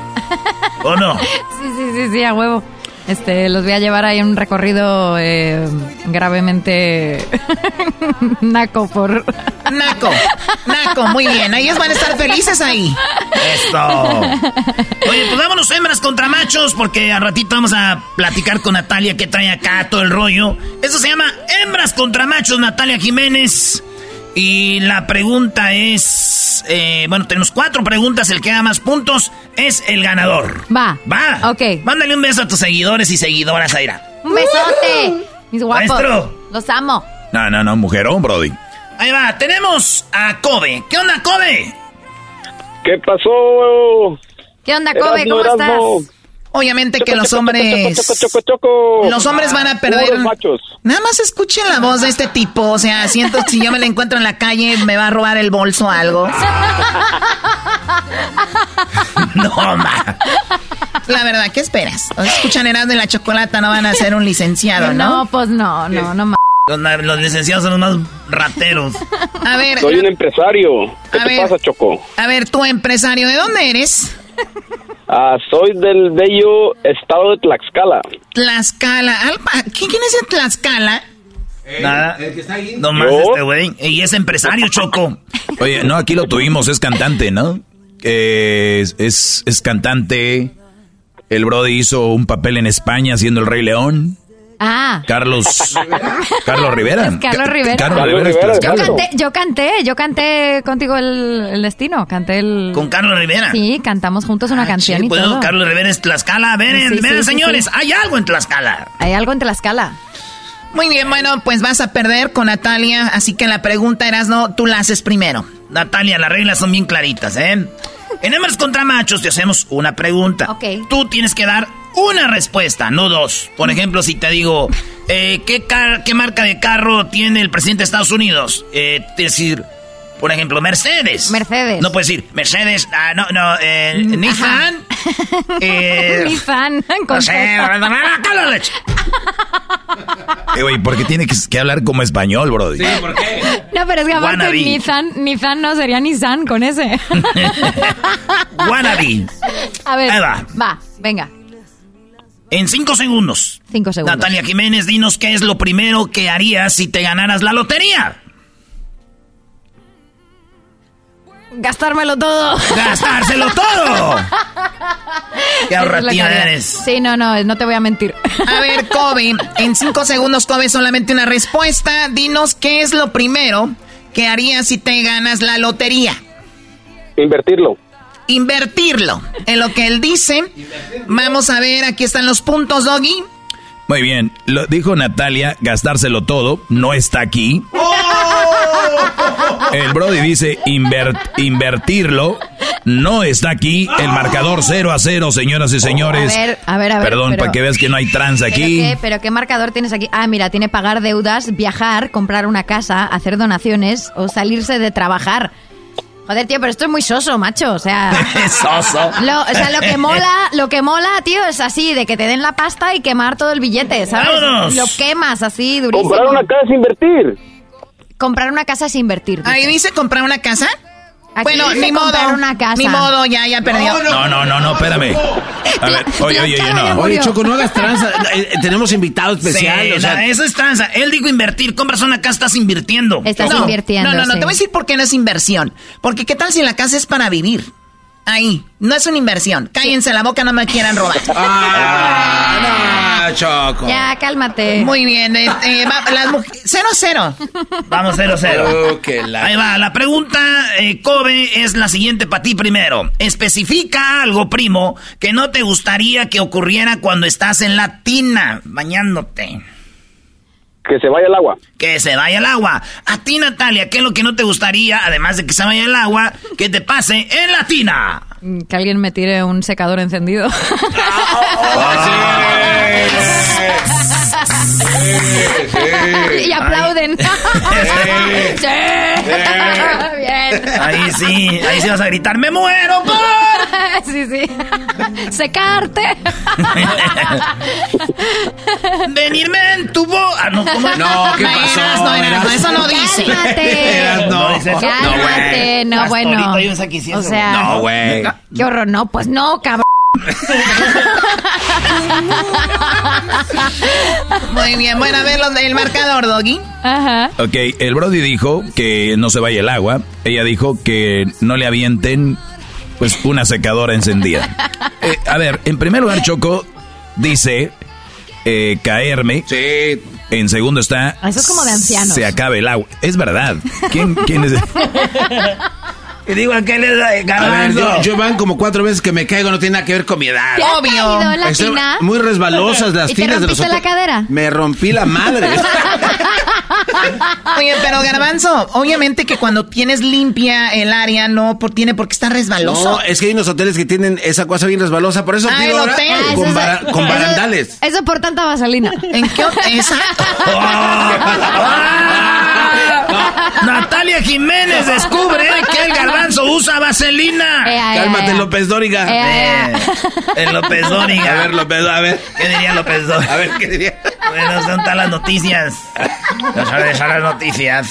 ¿O no? (laughs) Sí, sí, sí, sí, a huevo. Este, los voy a llevar ahí en un recorrido eh, gravemente (laughs) naco por... (laughs) Naco, Naco, muy bien. Ellos van a estar felices ahí. Esto. Oye, pues vámonos hembras contra machos porque al ratito vamos a platicar con Natalia que trae acá todo el rollo. Eso se llama hembras contra machos, Natalia Jiménez. Y la pregunta es, eh, bueno, tenemos cuatro preguntas, el que da más puntos es el ganador. Va. Va. Ok. Mándale un beso a tus seguidores y seguidoras, Aira. Un besote. Mis guapos. Maestro. Los amo. No, no, no, mujerón, Brody. Ahí va, tenemos a Kobe. ¿Qué onda, Kobe? ¿Qué pasó? ¿Qué onda, Kobe? Erasmo, ¿Cómo Erasmo. estás? Obviamente que los choco, hombres... choco, choco, choco, choco. Los hombres van a perder... Machos. Nada más escuchen la voz de este tipo. O sea, siento que si yo me la encuentro en la calle, me va a robar el bolso o algo. No, ma. La verdad, ¿qué esperas? O escuchan Erasmo y la Chocolata, no van a ser un licenciado, ¿no? No, pues no, no, no. ma- Los, licenciados son los más rateros. A ver, Soy un empresario. ¿Qué te ver. pasa, Choco? a ver, tú empresario, ¿de dónde eres? Ah, soy del bello estado de Tlaxcala. Tlaxcala. Alpa, ¿Quién quién es de Tlaxcala? Nada. Nomás ¿Yo? este güey. Y es empresario, Choco. Oye, no, aquí lo tuvimos, es cantante, ¿no? Eh, es, es, es cantante. El Brody hizo un papel en España haciendo el Rey León. Ah. Carlos. (laughs) Carlos Rivera. Es Carlos Ca- Rivera. Carlos Rivera. es Rivera, Yo canté, yo canté, yo canté contigo el, el destino, canté el... Con Carlos Rivera. Sí, cantamos juntos una canción Sí, y pues, todo. Carlos Rivera es Tlaxcala. Ven, Sí, sí, ven, sí, señores. sí. Hay algo en Tlaxcala. Hay algo en Tlaxcala. Muy bien, bueno, pues vas a perder con Natalia, así que la pregunta eras, no, tú la haces primero. Natalia, las reglas son bien claritas, ¿eh? En hembras contra machos te hacemos una pregunta. Ok. Tú tienes que dar una respuesta, no dos. Por ejemplo, si te digo, eh, ¿qué, car- ¿qué marca de carro tiene el presidente de Estados Unidos? Eh, que decir, por ejemplo, Mercedes. Mercedes. No puedes decir, Mercedes, ah, no, no, eh, Nissan. eh, (laughs) Mi fan. con no sé, (laughs) la leche. Eh, güey, ¿por qué tiene que, que hablar como español, Brody? ¿por qué? No, pero es que aparte Wannabe. Nissan, Nissan no sería Nissan con ese. (laughs) Wannabe. A ver, Ahí va. va, venga. En cinco segundos. Cinco segundos. Natalia Jiménez, dinos qué es lo primero que harías si te ganaras la lotería. Gastármelo todo. ¡Gastárselo todo! (laughs) ¡Qué ahorrativa eres! Sí, no, no, no te voy a mentir. A ver, (laughs) Kobe, en cinco segundos, Kobe, solamente una respuesta. Dinos qué es lo primero que harías si te ganas la lotería. Invertirlo. Invertirlo. En lo que él dice. Vamos a ver, aquí están los puntos, Doggy. Muy bien, lo dijo Natalia, gastárselo todo, no está aquí. El Brody dice inver- invertirlo, no está aquí. El marcador 0 a 0, señoras y señores. A ver, a ver, a ver. Perdón, pero- para que veas que no hay trans ¿Pero aquí. qué, ¿Pero qué marcador tienes aquí? Ah, mira, tiene pagar deudas, viajar, comprar una casa, hacer donaciones o salirse de trabajar. Joder, tío, pero esto es muy soso, macho. O sea. (laughs) Soso. Lo, o sea, lo que (laughs) mola, lo que mola, tío, es así, de que te den la pasta y quemar todo el billete, ¿sabes? ¡Vámonos! Lo quemas así, durísimo. Comprar una casa es invertir. Comprar una casa es invertir. Ahí dice comprar una casa. Aquí bueno, ni modo. una casa. Ni modo, ya, ya perdió. No, no, no, no, espérame. A ver, (laughs) oye, oye, oye, no. Oye, Choco, no hagas tranza. (laughs) Eh, eh, tenemos invitado especial. Sí, o sea, eso es tranza. Él dijo invertir. Compras una casa, estás invirtiendo. Estás no, invirtiendo. No, no, no, sí. te voy a decir por qué no es inversión. Porque qué tal si la casa es para vivir. Ahí, no es una inversión. Cállense la boca, no me quieran robar. Ah, no, Choco. Ya, cálmate. Muy bien, eh, eh, va- las cero cero. Vamos, cero, cero. Oh, la- Ahí va, la pregunta, eh, Kobe, es la siguiente para ti primero. Especifica algo, primo, que no te gustaría que ocurriera cuando estás en la tina, bañándote. Que se vaya el agua. Que se vaya el agua. A ti, Natalia, ¿qué es lo que no te gustaría, además de que se vaya el agua, que te pase en la tina? Que alguien me tire un secador encendido. (laughs) (laughs) y aplauden. sí. Bien. Ahí sí, ahí sí vas a gritar, ¡me muero por! (laughs) sí, sí. Secarte. Venirme en tu bo... Ah, no, ¿cómo? No, ¿qué No, pasó? Erasno, Erasno? eso no dice. Cálmate. ¿No dice eso? Cálmate. No, bueno. ahorita. O sea, No, güey. qué horror. No, pues no, cabrón. (laughs) Muy bien, bueno, a ver los del marcador, Doggy. Ajá. Ok, el Brody dijo que no se vaya el agua. Ella dijo que no le avienten, pues, una secadora encendida. (laughs) Eh, a ver, en primer lugar, Choco dice eh, caerme. Sí. En segundo está. Eso es como de ancianos. Se acaba el agua. Es verdad. ¿Quién, quién es? (laughs) Y digo, ¿a qué le da A ver, garbanzo? yo, yo van como cuatro veces que me caigo, no tiene nada que ver con mi edad. ¿Te has Obvio. caído en la Estoy tina? muy resbalosas las ¿Y te tinas de los la otros. cadera? Me rompí la madre. (laughs) Oye, pero Garbanzo, obviamente que cuando tienes limpia el área no por, tiene por qué estar resbaloso. No, es que hay unos hoteles que tienen esa cosa bien resbalosa, por eso Ah, pido el ahora hotel. Ah, con, eso- bara- con eso- barandales. Eso por tanta vaselina. ¿En qué hotel? Exacto. (laughs) (laughs) Natalia Jiménez descubre que el garbanzo usa vaselina. Eh, Cálmate. López Dóriga. Eh, Eh, el López Dóriga. A ver, López, a ver. ¿Qué diría López Dóriga? A ver, ¿qué diría? Bueno, son todas las noticias. No sabes son las noticias.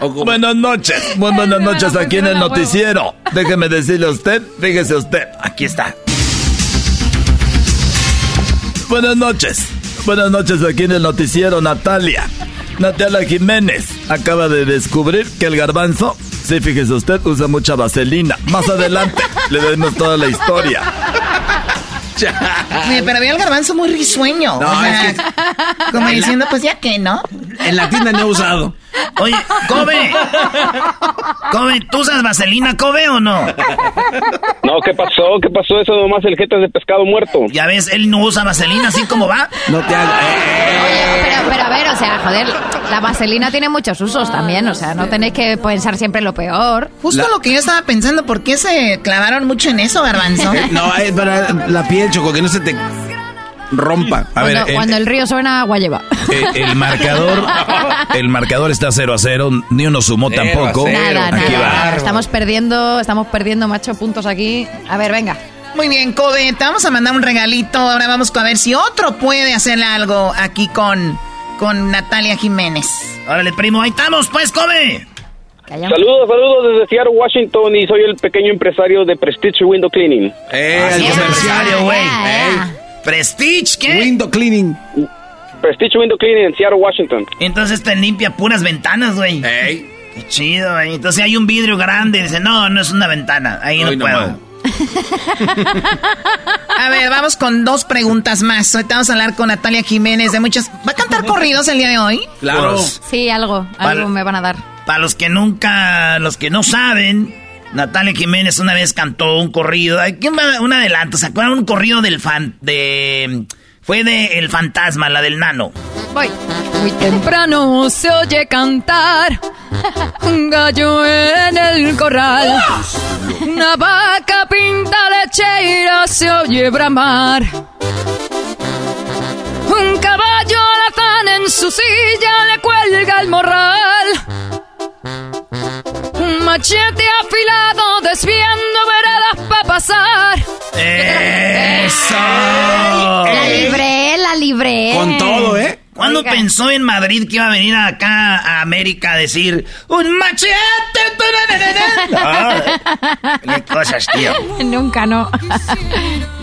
Buenas noches. Muy buenas noches aquí en el noticiero. Déjeme decirle a usted, fíjese usted. Aquí está. Buenas noches. Buenas noches aquí en el noticiero Natalia. Natalia Jiménez acaba de descubrir que el garbanzo, sí, fíjese usted, usa mucha vaselina. Más adelante (laughs) le damos toda la historia. Oye, pero veo al garbanzo muy risueño. No, o sea, es que- Como diciendo, pues ya que, ¿no? En la tienda no he usado. Oye, Kobe. Kobe, ¿tú usas vaselina, Kobe, o no? No, ¿qué pasó? ¿Qué pasó? Eso nomás el jeta de pescado muerto. Ya ves, él no usa vaselina así como va. No te hagas. eh, Oye, pero, pero a ver, o sea, joder, la vaselina tiene muchos usos también, o sea, no tenéis que pensar siempre lo peor. Justo La- lo que yo estaba pensando, ¿por qué se clavaron mucho en eso, garbanzo? (laughs) eh, No, es para la piel, Choco, que no se te rompa. A ver, cuando, el, cuando el río suena, agua lleva. el- el marcador, (laughs) el marcador está 0 a 0, ni uno sumó Cero tampoco. cero. Nada, Aquí nada. va. Estamos perdiendo, estamos perdiendo, macho, puntos aquí. A ver, venga. Muy bien, Kobe, te vamos a mandar un regalito. Ahora vamos a ver si otro puede hacer algo aquí con, con Natalia Jiménez. Órale, primo, ahí estamos, pues, Kobe. Calla. Saludos, saludos desde Seattle, Washington y soy el pequeño empresario de Prestige Window Cleaning. Eh, el empresario, güey. Ya, ya. Prestige, ¿qué? Window cleaning. Prestige Window Cleaning en Seattle, Washington. Entonces te limpia puras ventanas, güey. Ey. Qué chido, güey. Entonces hay un vidrio grande y dice, no, no es una ventana. Ahí Hoy no no puedo. (laughs) A ver, vamos con dos preguntas más. Ahorita vamos a hablar con Natalia Jiménez de muchas... ¿Va a cantar corridos el día de hoy? Claro. Pues, Sí, algo, algo me van a dar. Para los que nunca, los que no saben, Natalia Jiménez una vez cantó un corrido. Un, adelanto, ¿se acuerdan? Un corrido del fan, de... Fue de El Fantasma, la del nano. Voy. Muy temprano se oye cantar un gallo en el corral. Una vaca pinta lechera se oye bramar. Un caballo alazán en su silla le cuelga el morral. Un machete afilado desviando veredas para pasar. ¡Eso! La libré, la libré. Con todo, ¿eh? ¿Cuándo Oiga. pensó en Madrid que iba a venir acá a América a decir un machete? (laughs) Ah, qué cosas, tío. (laughs) Nunca, no.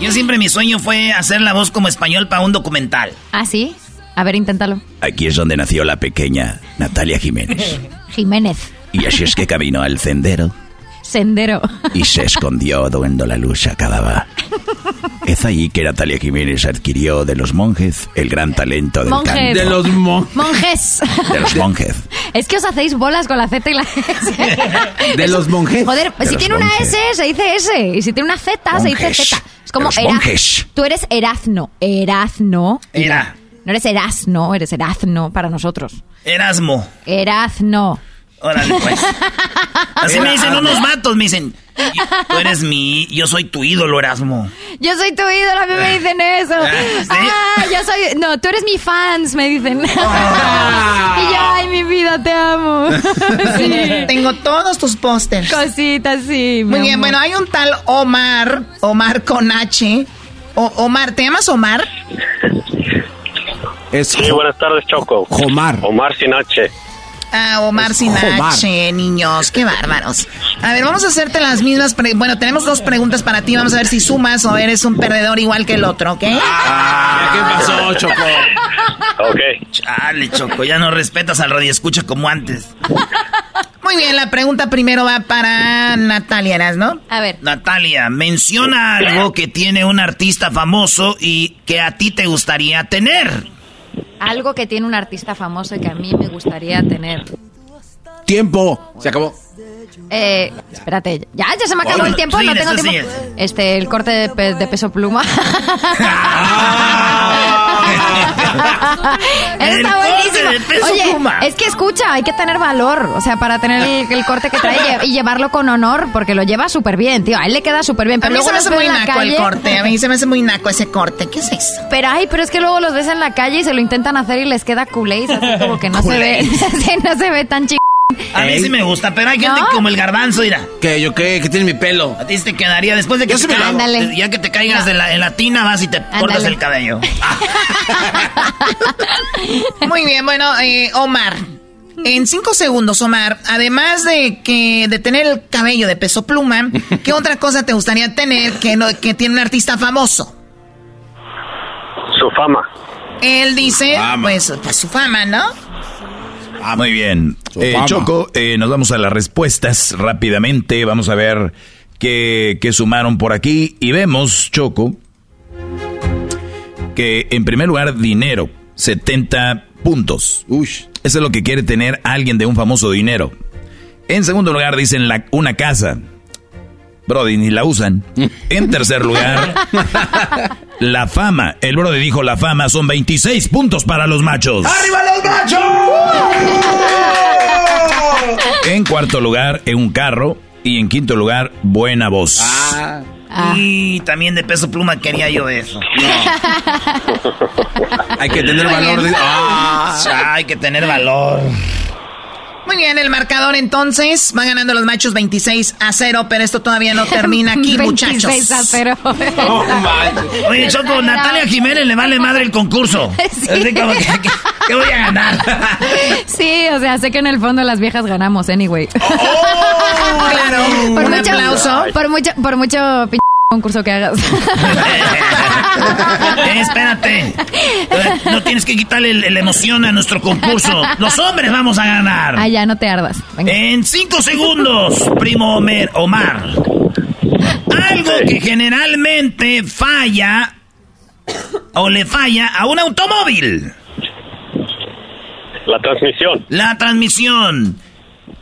Yo siempre mi sueño fue hacer la voz como español para un documental. ¿Ah, sí? A ver, inténtalo. Aquí es donde nació la pequeña Natalia Jiménez. (laughs) Jiménez. Y así es que caminó al sendero (laughs) Sendero. y se escondió cuando la luz acababa. Es ahí que Natalia Jiménez adquirió de los monjes el gran talento del Monjes. canto. De los mon... Monjes. De los monjes. Es que os hacéis bolas con la Z y la S. (laughs) De los monjes. Joder, De si tiene una. S, se dice S. Y si tiene una Z, se dice. Z. Es como De los monjes. Tú eres Erazno. Erazno. Era No eres Erazno, eres Erazno para nosotros. Erasmo. Erazno. Órale, pues. (laughs) Así me dicen unos vatos, me dicen, tú eres mi, yo soy tu ídolo, Erasmo. Yo soy tu ídolo, a mí me dicen eso. ¿Sí? Ah, yo soy. No, tú eres mi fans, me dicen. (laughs) y yo, ay, mi vida, te amo. (laughs) sí. Tengo todos tus pósters. Cositas, sí. Muy bien, amor. bueno, hay un tal Omar, Omar con H. O- Omar, ¿te llamas Omar? Es Sí, buenas tardes, Choco. Omar. Omar sin H. Ah, Omar Es sin Omar. H, niños, qué bárbaros. A ver, vamos a hacerte las mismas. bueno, tenemos dos preguntas para ti. Vamos a ver si sumas o eres un perdedor igual que el otro, ¿ok? Ah, ¿Qué pasó, Choco? Ok. Chale, Choco, ya no respetas al radio escucha como antes. Muy bien, la pregunta primero va para Natalia, ¿eras, no? A ver. Natalia, menciona algo que tiene un artista famoso y que a ti te gustaría tener. Algo que tiene un artista famoso y que a mí me gustaría tener. Tiempo. Se acabó. Eh, espérate, ya, ya se me acabó el tiempo, no tengo tiempo. Este, el corte de, pe- de peso pluma. (laughs) (laughs) (laughs) (laughs) El Está buenísimo. de Peso Oye, Pluma. es que escucha, hay que tener valor, o sea, para tener el, el corte que trae (laughs) y llevarlo con honor, porque lo lleva súper bien, tío. A él le queda súper bien, A pero mí luego se me hace muy naco el calle. corte. A mí se me hace muy naco ese corte. ¿Qué es eso? Pero ay, pero es que luego los ves en la calle y se lo intentan hacer y les queda culés, así como que no se ve, (laughs) no se ve tan chico. A mí sí me gusta, pero hay gente ¿No? como el garbanzo, mira. ¿Qué? ¿Yo qué? ¿Qué tiene mi pelo? A ti te quedaría después de que te ca- ya que te caigas de la, en la tina, vas y te cortas Ándale. el cabello. (laughs) Muy bien, bueno, eh, Omar. En cinco segundos, Omar, además de que de tener el cabello de peso pluma, ¿qué (laughs) otra cosa te gustaría tener que, no, que tiene un artista famoso? Su fama. Él dice, Fama. pues, pues su fama, ¿no? Ah, muy bien. Eh. Choco, eh, nos vamos a las respuestas rápidamente. Vamos a ver qué, qué sumaron por aquí. Y vemos, Choco, que en primer lugar, dinero, 70 puntos. Uy. Eso es lo que quiere tener alguien de un famoso dinero. En segundo lugar, dicen la- una casa. Brody, ni la usan. (laughs) En tercer lugar, la fama. El Brody dijo la fama son 26 puntos para los machos. ¡Arriba los machos! En cuarto lugar, en un carro. Y en quinto lugar, buena voz. Ah. Y también de peso pluma quería yo eso. (laughs) Hay que tener valor. de- Ah. Ah, hay que tener valor. Muy bien, el marcador entonces va ganando los machos 26 a 0, pero esto todavía no termina aquí, 26 (laughs) muchachos. a cero. (laughs) No manches. Oye, Choco, Natalia Jiménez le vale madre el concurso. (laughs) Sí. Así como que, que- que voy a ganar. Sí, o sea, sé que en el fondo las viejas ganamos, anyway. Claro, por un mucho, aplauso. Por mucho, por mucho pinche concurso que hagas. (laughs) Eh, espérate. No tienes que quitarle la emoción a nuestro concurso. Los hombres vamos a ganar. Ah, ya, no te ardas. Venga. En cinco segundos, primo Omar. Algo que generalmente falla o le falla a un automóvil. La transmisión. La transmisión.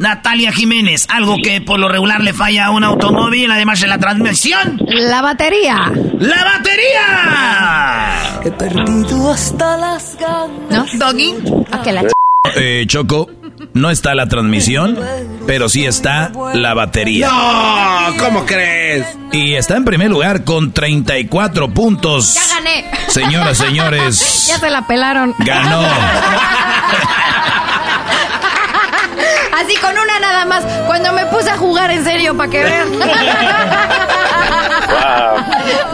Natalia Jiménez, algo que por lo regular le falla a un automóvil, además de la transmisión. La batería. ¡La batería! He perdido hasta las ganas. ¿No? Doggy. Ah, que la ch- Eh, Choco, no está la transmisión, pero sí está la batería. No, ¿cómo crees? Y está en primer lugar con 34 puntos. Ya gané. Señoras, señores, (laughs) Ya se la pelaron. ganó. (laughs) Así con una nada más. Cuando me puse a jugar en serio, para que vean. (laughs)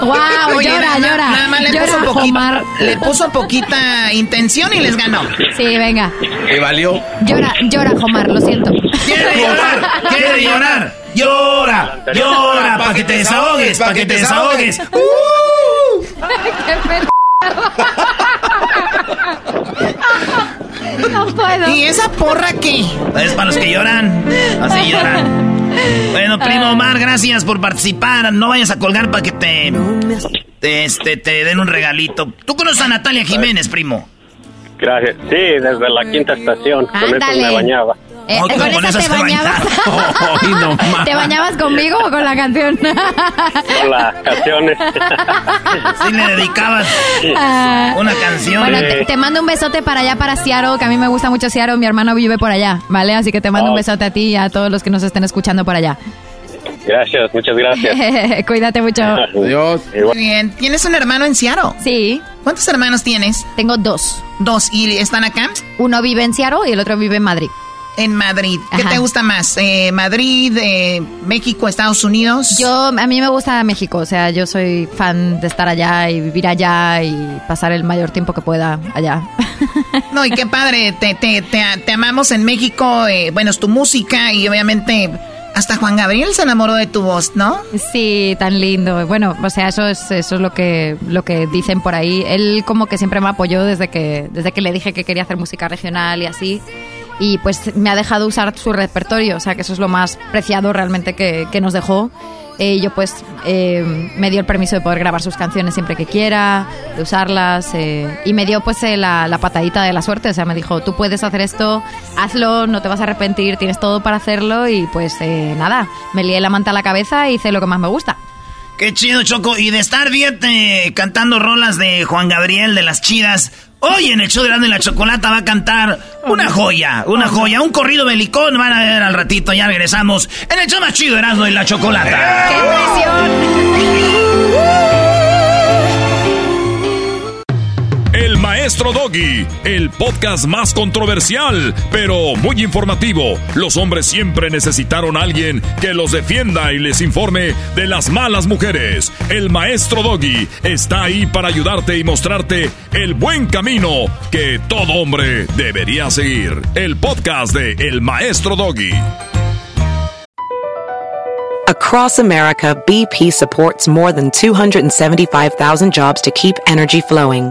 wow, Oye, llora, na- llora. Nada más le Llora, puso, poquita, le puso poquita intención y les ganó. Sí, venga. ¿Le valió? Llora, llora, Omar, lo siento. ¿Quiere llorar? ¿Quiere llorar? Llora, llora, pa' que te desahogues, pa' que te desahogues. Qué pe- (laughs) No puedo. ¿Y esa porra qué? Es para los que lloran. Así (laughs) lloran. Bueno, primo Omar, gracias por participar. No vayas a colgar para que te, te, este, te den un regalito. ¿Tú conoces a Natalia Jiménez, primo? Gracias. Sí, desde la quinta estación. Con eso Ándale. me bañaba. Eh, Oh, ¿Con con esa te bañabas? (laughs) Ay, no. (laughs) ¿Te bañabas conmigo o con la canción? (laughs) Con las canciones. Sí le dedicabas Ah. una canción. Bueno, te, te mando un besote para allá, para Seattle, que a mí me gusta mucho Seattle. Mi hermano vive por allá, ¿vale? Así que te mando un Oh. besote a ti y a todos los que nos estén escuchando por allá. Gracias, muchas gracias. Cuídate mucho. Adiós. Muy bien. ¿Tienes un hermano en Seattle? Sí, ¿Cuántos hermanos tienes? tengo dos. Dos. ¿Y están acá? Uno vive en Seattle y el otro vive en Madrid. En Madrid. ¿Qué Ajá. te gusta más? Eh, ¿Madrid, eh, México, Estados Unidos? Yo, a mí me gusta México, o sea, yo soy fan de estar allá y vivir allá y pasar el mayor tiempo que pueda allá. (laughs) No, y qué padre. Te, te, te, te amamos en México. eh, bueno, es tu música y obviamente hasta Juan Gabriel se enamoró de tu voz, ¿no? Sí, tan lindo. Bueno, o sea, eso es eso es lo que lo que dicen por ahí. Él como que siempre me apoyó desde que desde que le dije que quería hacer música regional y así. Y pues me ha dejado usar su repertorio, o sea, que eso es lo más preciado realmente que, que nos dejó. Yo pues eh, me dio el permiso de poder grabar sus canciones siempre que quiera, de usarlas eh, y me dio pues eh, la, la patadita de la suerte, o sea, me dijo, tú puedes hacer esto, hazlo, no te vas a arrepentir, tienes todo para hacerlo y pues eh, nada, me lié la manta a la cabeza y hice lo que más me gusta. Qué chido, Choco. Y de estar bien eh, cantando rolas de Juan Gabriel, de las chidas. Hoy en el show de Grande la Chocolata va a cantar una joya, una joya, un corrido belicón. Van a ver al ratito, ya regresamos en el show más chido de Erasmo y la Chocolata. ¡Qué El Maestro Doggy, el podcast más controversial, pero muy informativo. Los hombres siempre necesitaron a alguien que los defienda y les informe de las malas mujeres. El Maestro Doggy está ahí para ayudarte y mostrarte el buen camino que todo hombre debería seguir. El podcast de El Maestro Doggy. Across America, BP supports more than 275,000 jobs to keep energy flowing.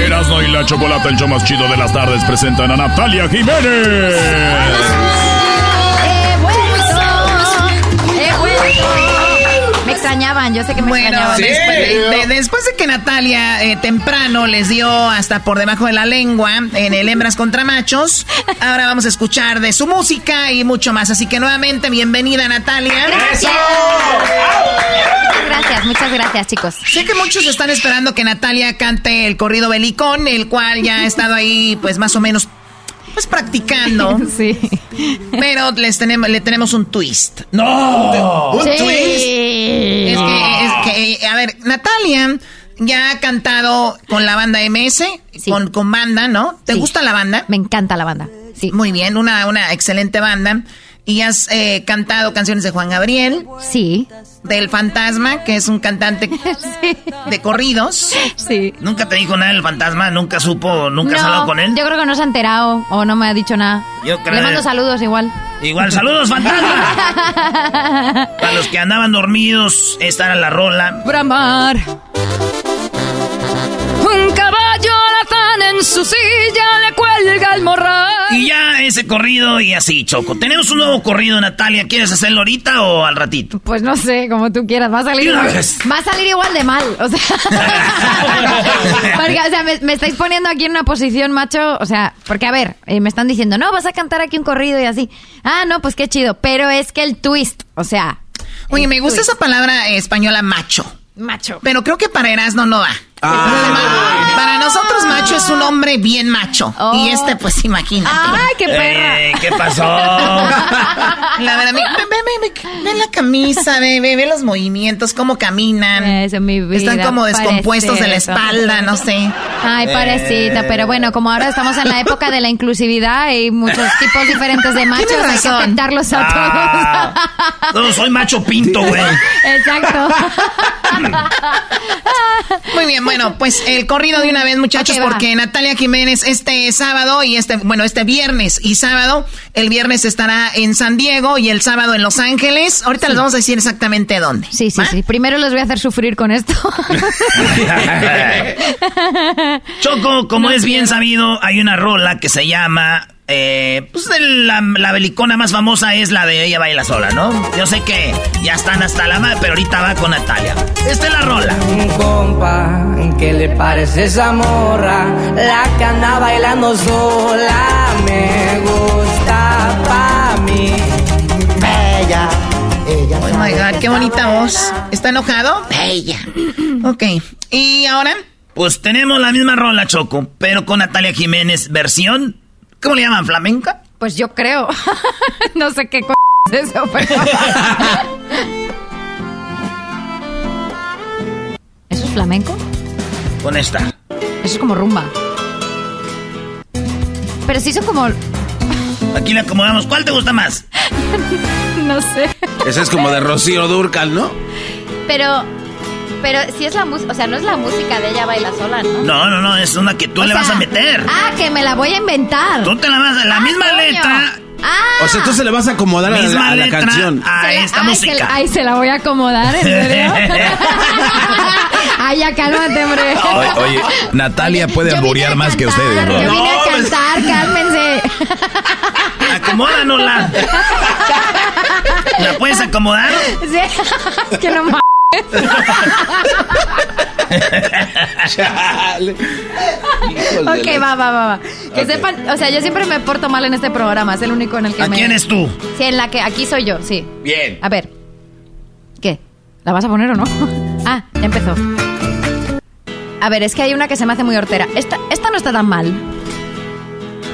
Erasmo y la Chocolata, el show más chido de las tardes, presentan a Natalia Jiménez. Extrañaban, yo sé que me Bueno, extrañaban. después, de, de- después de que Natalia eh, temprano les dio hasta por debajo de la lengua en el Hembras contra Machos, ahora vamos a escuchar de su música y mucho más. Así que nuevamente, bienvenida Natalia. Gracias. Muchas gracias, muchas gracias, chicos. Sé que muchos están esperando que Natalia cante el corrido belicón, el cual ya ha estado ahí pues más o menos pues practicando. (laughs) Sí. Pero les tenemos, le tenemos un twist. ¡No! ¿Un Sí. twist? Es que, es que, a ver, Natalia ya ha cantado con la banda MS, con, con banda, ¿no? ¿Te Sí. gusta la banda? Me encanta la banda. Sí. Muy bien, una, una excelente banda. Y has eh, cantado canciones de Juan Gabriel. Sí. Del Fantasma, que es un cantante (laughs) de corridos. Sí. Nunca te dijo nada del fantasma, nunca supo, nunca has No, hablado con él. Yo creo que no se ha enterado o no me ha dicho nada. Yo creo- Le mando saludos igual. Igual, saludos, fantasma. (laughs) Para los que andaban dormidos, esta era la rola. Bramar. Un caballo alazán en su silla le cuelga el morral. Y ya ese corrido y así, Choco. Tenemos un nuevo corrido, Natalia. ¿Quieres hacerlo ahorita o al ratito? Pues no sé, como tú quieras. Va a salir, vez. va a salir igual de mal. O sea, (laughs) porque, o sea me, me estáis poniendo aquí en una posición, macho. O sea, porque a ver, eh, me están diciendo, no, vas a cantar aquí un corrido y así. Ah, no, pues qué chido. Pero es que el twist, o sea, Oye, me gusta esa palabra española macho. Macho. Pero creo que para Erasmo no va. Ah. Para nosotros macho es un hombre bien macho. Oh. Y este, pues imagínate. ¡Ay, qué perra! Eh, ¿Qué pasó? (laughs) La verdad, ve, ve, ve, ve, ve la camisa, ve, ve, ve los movimientos, cómo caminan. Eso, mi vida. Están como descompuestos de la espalda, no sé. Ay, parecita, pero bueno, como ahora estamos en la época de la inclusividad y muchos tipos diferentes de machos, hay que aceptarlos a Ah, no, soy macho pinto, güey. todos. Exacto. (laughs) Muy bien, bueno, pues el corrido de una vez, muchachos, porque Natalia Jiménez este sábado y este, bueno, este viernes y sábado, el viernes estará en San Diego y el sábado en Los Ángeles. Ahorita les vamos a decir exactamente dónde. Sí, sí, sí. Primero los voy a hacer sufrir con esto. (laughs) Choco, como es bien sabido, hay una rola que se llama. Eh, pues el- la, la belicona más famosa es la de Ella Baila Sola, ¿no? Yo sé que ya están hasta la madre, pero ahorita va con Natalia. Esta es la rola. Un compa, ¿qué le parece esa morra? La que anda bailando sola me gusta pa' mí. Bella, ella. Oh my God, qué bonita voz. ¿Está enojado? Bella. Ok. ¿Y ahora? Pues tenemos la misma rola, Choco, pero con Natalia Jiménez, versión. ¿Cómo le llaman? ¿Flamenca? Pues yo creo. (laughs) no sé qué co es eso, pero. (laughs) ¿Eso es flamenco? Con esta. Eso es como rumba. Pero sí son como. Aquí le acomodamos. ¿Cuál te gusta más? (laughs) No sé. Ese es como de Rocío Durcal, ¿no? Pero. Pero sí es la música. O sea, no es la música de ella baila sola, ¿no? No, no, no, es una que tú O le sea, vas a meter. Ah, que me la voy a inventar. Tú te la vas a... La Ah, misma coño. letra, Ah. O sea, tú se le vas a acomodar a la, misma a la canción. a la- esta ay, música. Se, ay, se la voy a acomodar, ¿en serio? (laughs) ay, ya cálmate, hombre. Oye, oye, Natalia puede Yo alborear más que cantar, ustedes, Yo ¿no? vine a No, pues- cantar, cálmense. Acomódanosla. ¿La puedes acomodar? Sí. (laughs) que no mames. ok, va, va, va, va. Que sepan, o sea, yo siempre me porto mal en este programa, es el único en el que ¿A me... quién es tú? Sí, en la que aquí soy yo, sí. Bien. A ver. ¿Qué? ¿La vas a poner o no? (laughs) ah, ya empezó. A ver, es que hay una que se me hace muy hortera. Esta, esta no está tan mal.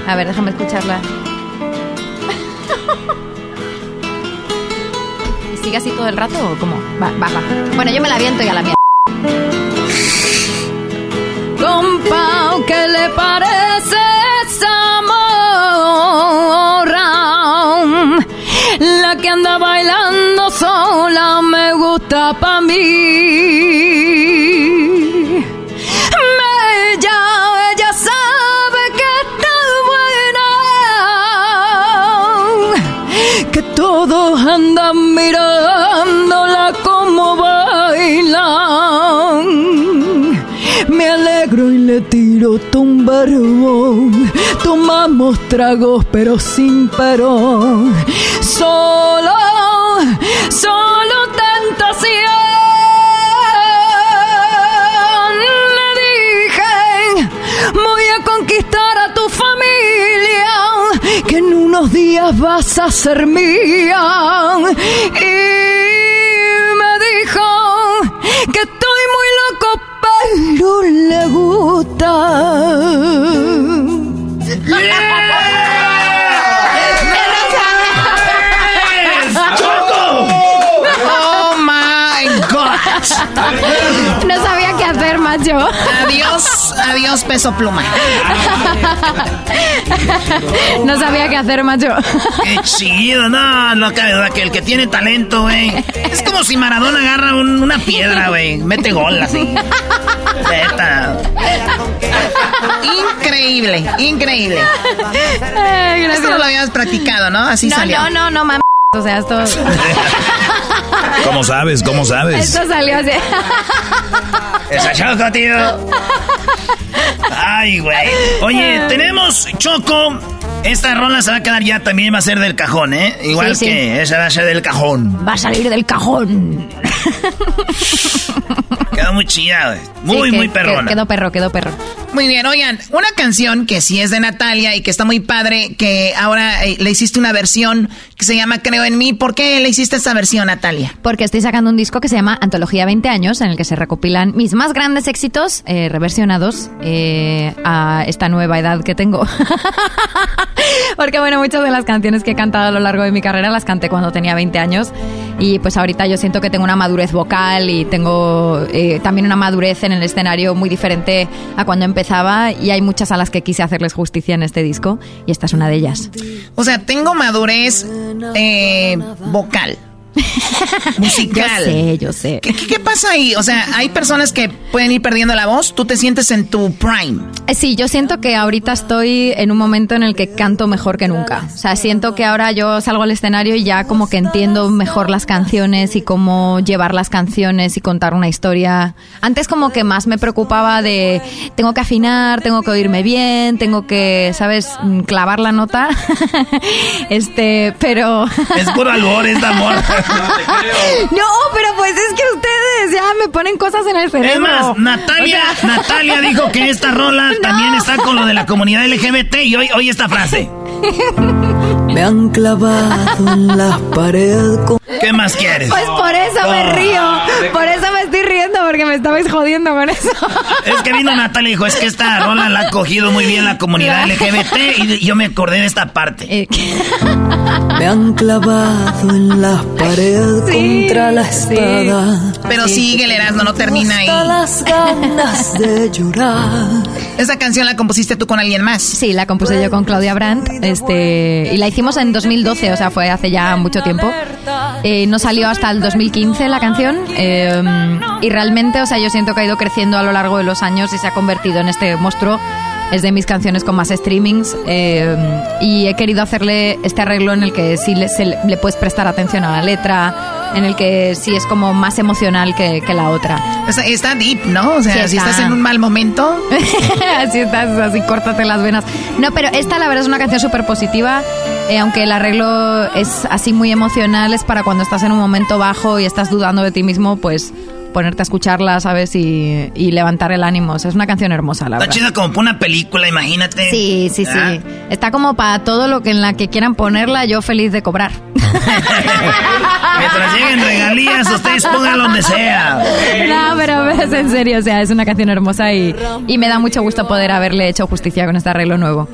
A ver, déjame escucharla. (laughs) ¿Y sigue así todo el rato o cómo? Va, va, va. Bueno, yo me la aviento y a la mierda. Compa, ¿qué le parece esa morra? La que anda bailando sola me gusta pa' mí. Andan mirándola como bailan. Me alegro y le tiro tumbarón. Tomamos tragos pero sin parón. Solo, solo tentación. Días vas a ser mía. Y me dijo que estoy muy loco, pero le gusta. ¡Oh, my God! No sabía qué hacer, macho. Adiós, adiós, peso pluma. (laughs) No sabía qué hacer, macho. Qué chido, no, no cabe duda que el que tiene talento, güey. Es como si Maradona agarra un- una piedra, güey. Mete gol así. Increíble, increíble. Ay, gracias. Esto no lo habíamos practicado, ¿no? Así no, salió. no, no, no, mames. O sea, esto, ¿Cómo sabes? ¿Cómo sabes? esto salió así. Esa Choco, tío. Ay, güey. Oye, tenemos Choco. Esta rola se va a quedar ya también va a ser del cajón, ¿eh? Igual Sí, sí. que esa va a ser del cajón. Va a salir del cajón. Quedó muy chida, güey. Muy, Sí, que- muy perrona. Quedó perro, quedó perro. Muy bien, oigan, una canción que sí es de Natalia y que está muy padre, que ahora eh, le hiciste una versión que se llama Creo en mí. ¿Por qué le hiciste esta versión, Natalia? Porque estoy sacando un disco que se llama Antología 20 años, en el que se recopilan mis más grandes éxitos eh, reversionados eh, a esta nueva edad que tengo. (laughs) Porque bueno, muchas de las canciones que he cantado a lo largo de mi carrera las canté cuando tenía 20 años y pues ahorita yo siento que tengo una madurez vocal y tengo eh, también una madurez en el escenario muy diferente a cuando y hay muchas a las que quise hacerles justicia en este disco y esta es una de ellas. O sea, tengo madurez eh, vocal. Musical. Yo sé, yo sé. ¿Qué, qué, pasa ahí? O sea, hay personas que pueden ir perdiendo la voz. ¿Tú te sientes en tu prime? Eh, Sí, yo siento que ahorita estoy en un momento en el que canto mejor que nunca. O sea, siento que ahora yo salgo al escenario y ya como que entiendo mejor las canciones y cómo llevar las canciones y contar una historia. Antes como que más me preocupaba de tengo que afinar, tengo que oírme bien, tengo que, ¿sabes? Mm, clavar la nota. (laughs) este, pero... Es puro albor, es de amor. (laughs) No, pero pues es que ustedes ya me ponen cosas en el cerebro. Es más, Natalia, O sea- (laughs) Natalia dijo que esta rola también está con lo de la comunidad LGBT y hoy, hoy esta frase. (laughs) Me han clavado en la pared con... ¿Qué más quieres? Pues por eso me río. Por eso me estoy riendo, porque me estabais jodiendo con eso. Es que vino Natalia y dijo, es que esta rola la ha cogido muy bien la comunidad LGBT y yo me acordé de esta parte. Me han clavado en la pared contra la espada. Pero sigue el Erasmo, no termina ahí. Las ganas de llorar. ¿Esa canción la compusiste tú con alguien más? Sí, la compuse yo con Claudia Brandt. Este, y la hicimos en 2012, o sea, fue hace ya mucho tiempo. Eh, no salió hasta el 2015 la canción. eh, y realmente, o sea, yo siento que ha ido creciendo a lo largo de los años y se ha convertido en este monstruo. Es de mis canciones con más streamings. eh, y he querido hacerle este arreglo en el que sí le, se le- le puedes prestar atención a la letra, en el que sí es como más emocional que, que la otra. Está, está deep, ¿no? O sea, Sí, si está. estás en un mal momento. (laughs) así estás, así córtate las venas. No, pero esta la verdad es una canción súper positiva, eh, aunque el arreglo es así muy emocional, es para cuando estás en un momento bajo y estás dudando de ti mismo, pues ponerte a escucharla, ¿sabes? Y, y levantar el ánimo. O sea, es una canción hermosa, la Está verdad. chida como para una película, imagínate. Sí, sí, sí. ¿Ah? Está como para todo lo que en la que quieran ponerla, yo feliz de cobrar. (laughs) Mientras lleguen regalías, ustedes pónganlo donde sea. No, pero es en serio, o sea, es una canción hermosa y, y me da mucho gusto poder haberle hecho justicia con este arreglo nuevo.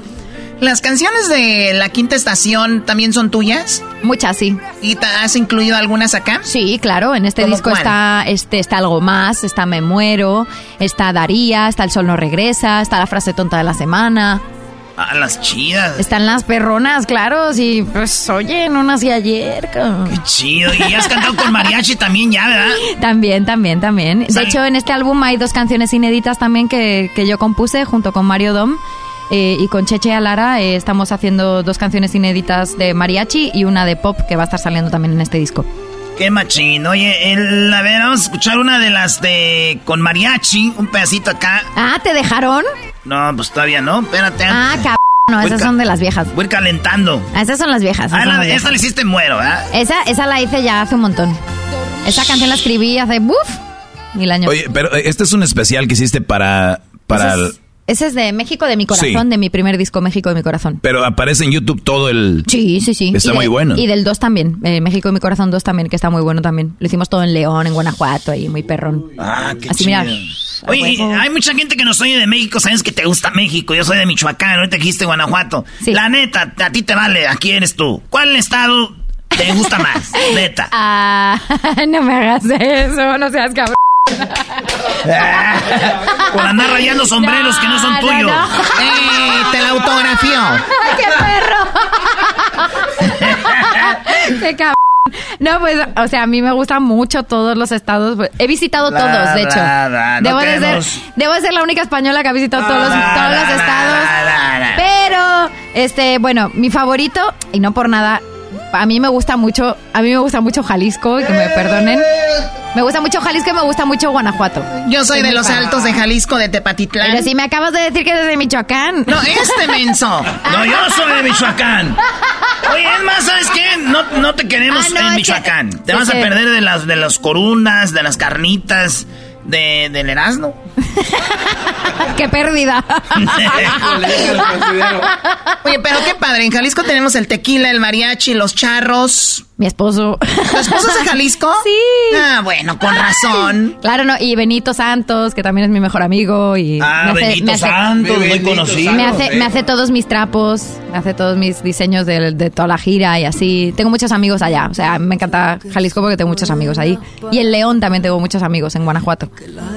¿Las canciones de La Quinta Estación también son tuyas? Muchas, sí. ¿Y te has incluido algunas acá? Sí, claro, en este ¿Cómo disco cuál? está, este, está algo más, está Me Muero, está Daría, está El Sol no regresa, está la frase tonta de la semana, Ah, las chidas. están las perronas, claro, sí, pues oye, no nací ayer. cabrón. Qué chido. Y has cantado con mariachi también ya, ¿verdad? (laughs) También, también, también. De hecho, en este álbum hay dos canciones inéditas también que, que yo compuse junto con Mario Dom. Eh, y con Cheche Alara eh, estamos haciendo dos canciones inéditas de mariachi y una de pop que va a estar saliendo también en este disco. Qué machín. Oye, el- a ver, vamos a escuchar una de las de con mariachi, un pedacito acá. Ah, ¿te dejaron? No, pues todavía no, espérate. Ah, cabrón, no, esas son de las viejas. Voy calentando. Ah, Esas son las viejas. Ah, la- las viejas. esta le hiciste muero, ¿verdad? Esa, esa la hice ya hace un montón. Esa canción la escribí hace ¡buf! mil años. Oye, pero eh, este es un especial que hiciste para... para es, ese es de México de mi corazón, Sí. de mi primer disco México de mi corazón. pero aparece en YouTube todo el... Sí, sí, sí. Está Y de- muy bueno. Y del 2 también. eh, México de mi corazón 2 también, que está muy bueno también. Lo hicimos todo en León, en Guanajuato, ahí muy perrón. Ah, qué Así, mira. Oye, hay mucha gente que no soy de México, sabes que te gusta México. Yo soy de Michoacán, ahorita dijiste Guanajuato. La neta, a ti te vale, ¿a quién eres tú? ¿Cuál estado te gusta más? (laughs) Neta. Ah, (laughs) no me hagas eso, no seas cabrón. (laughs) Por andar rayando sombreros que no son no, tuyos. no. ¡Eh! Te la autografió. (laughs) ¡Qué perro! (laughs) ¡Qué cabrón! No, pues, o sea, a mí me gustan mucho todos los estados. He visitado La, todos, de hecho. la, debo, de ser, debo de ser la única española que ha visitado todos los, todos los estados. Pero, este, bueno, mi favorito, y no por nada, a mí me gusta mucho, a mí me gusta mucho Jalisco, y que me perdonen. Me gusta mucho Jalisco y me gusta mucho Guanajuato. Yo soy de los altos de Jalisco, de Tepatitlán. Pero si me acabas de decir que eres de Michoacán. No, este menso. (laughs) No, yo soy de Michoacán. Oye, es más, ¿sabes qué? No, no te queremos Ah, no, en Michoacán. que- te vas a perder de las, de las corundas, de las carnitas, de, del Erasmo. (laughs) ¡Qué pérdida! Oye, pero qué padre. En Jalisco tenemos el tequila, el mariachi, los charros. Mi esposo. ¿Tu esposo es de Jalisco? (laughs) Sí. Ah, bueno, con razón. Claro, no, y Benito Santos, que también es mi mejor amigo. Y Ah, Benito Santos, muy conocido. Me hace, me hace todos mis trapos, me hace todos mis diseños de, de toda la gira y así. Tengo muchos amigos allá. O sea, me encanta Jalisco porque tengo muchos amigos ahí. Y en León también tengo muchos amigos, en Guanajuato.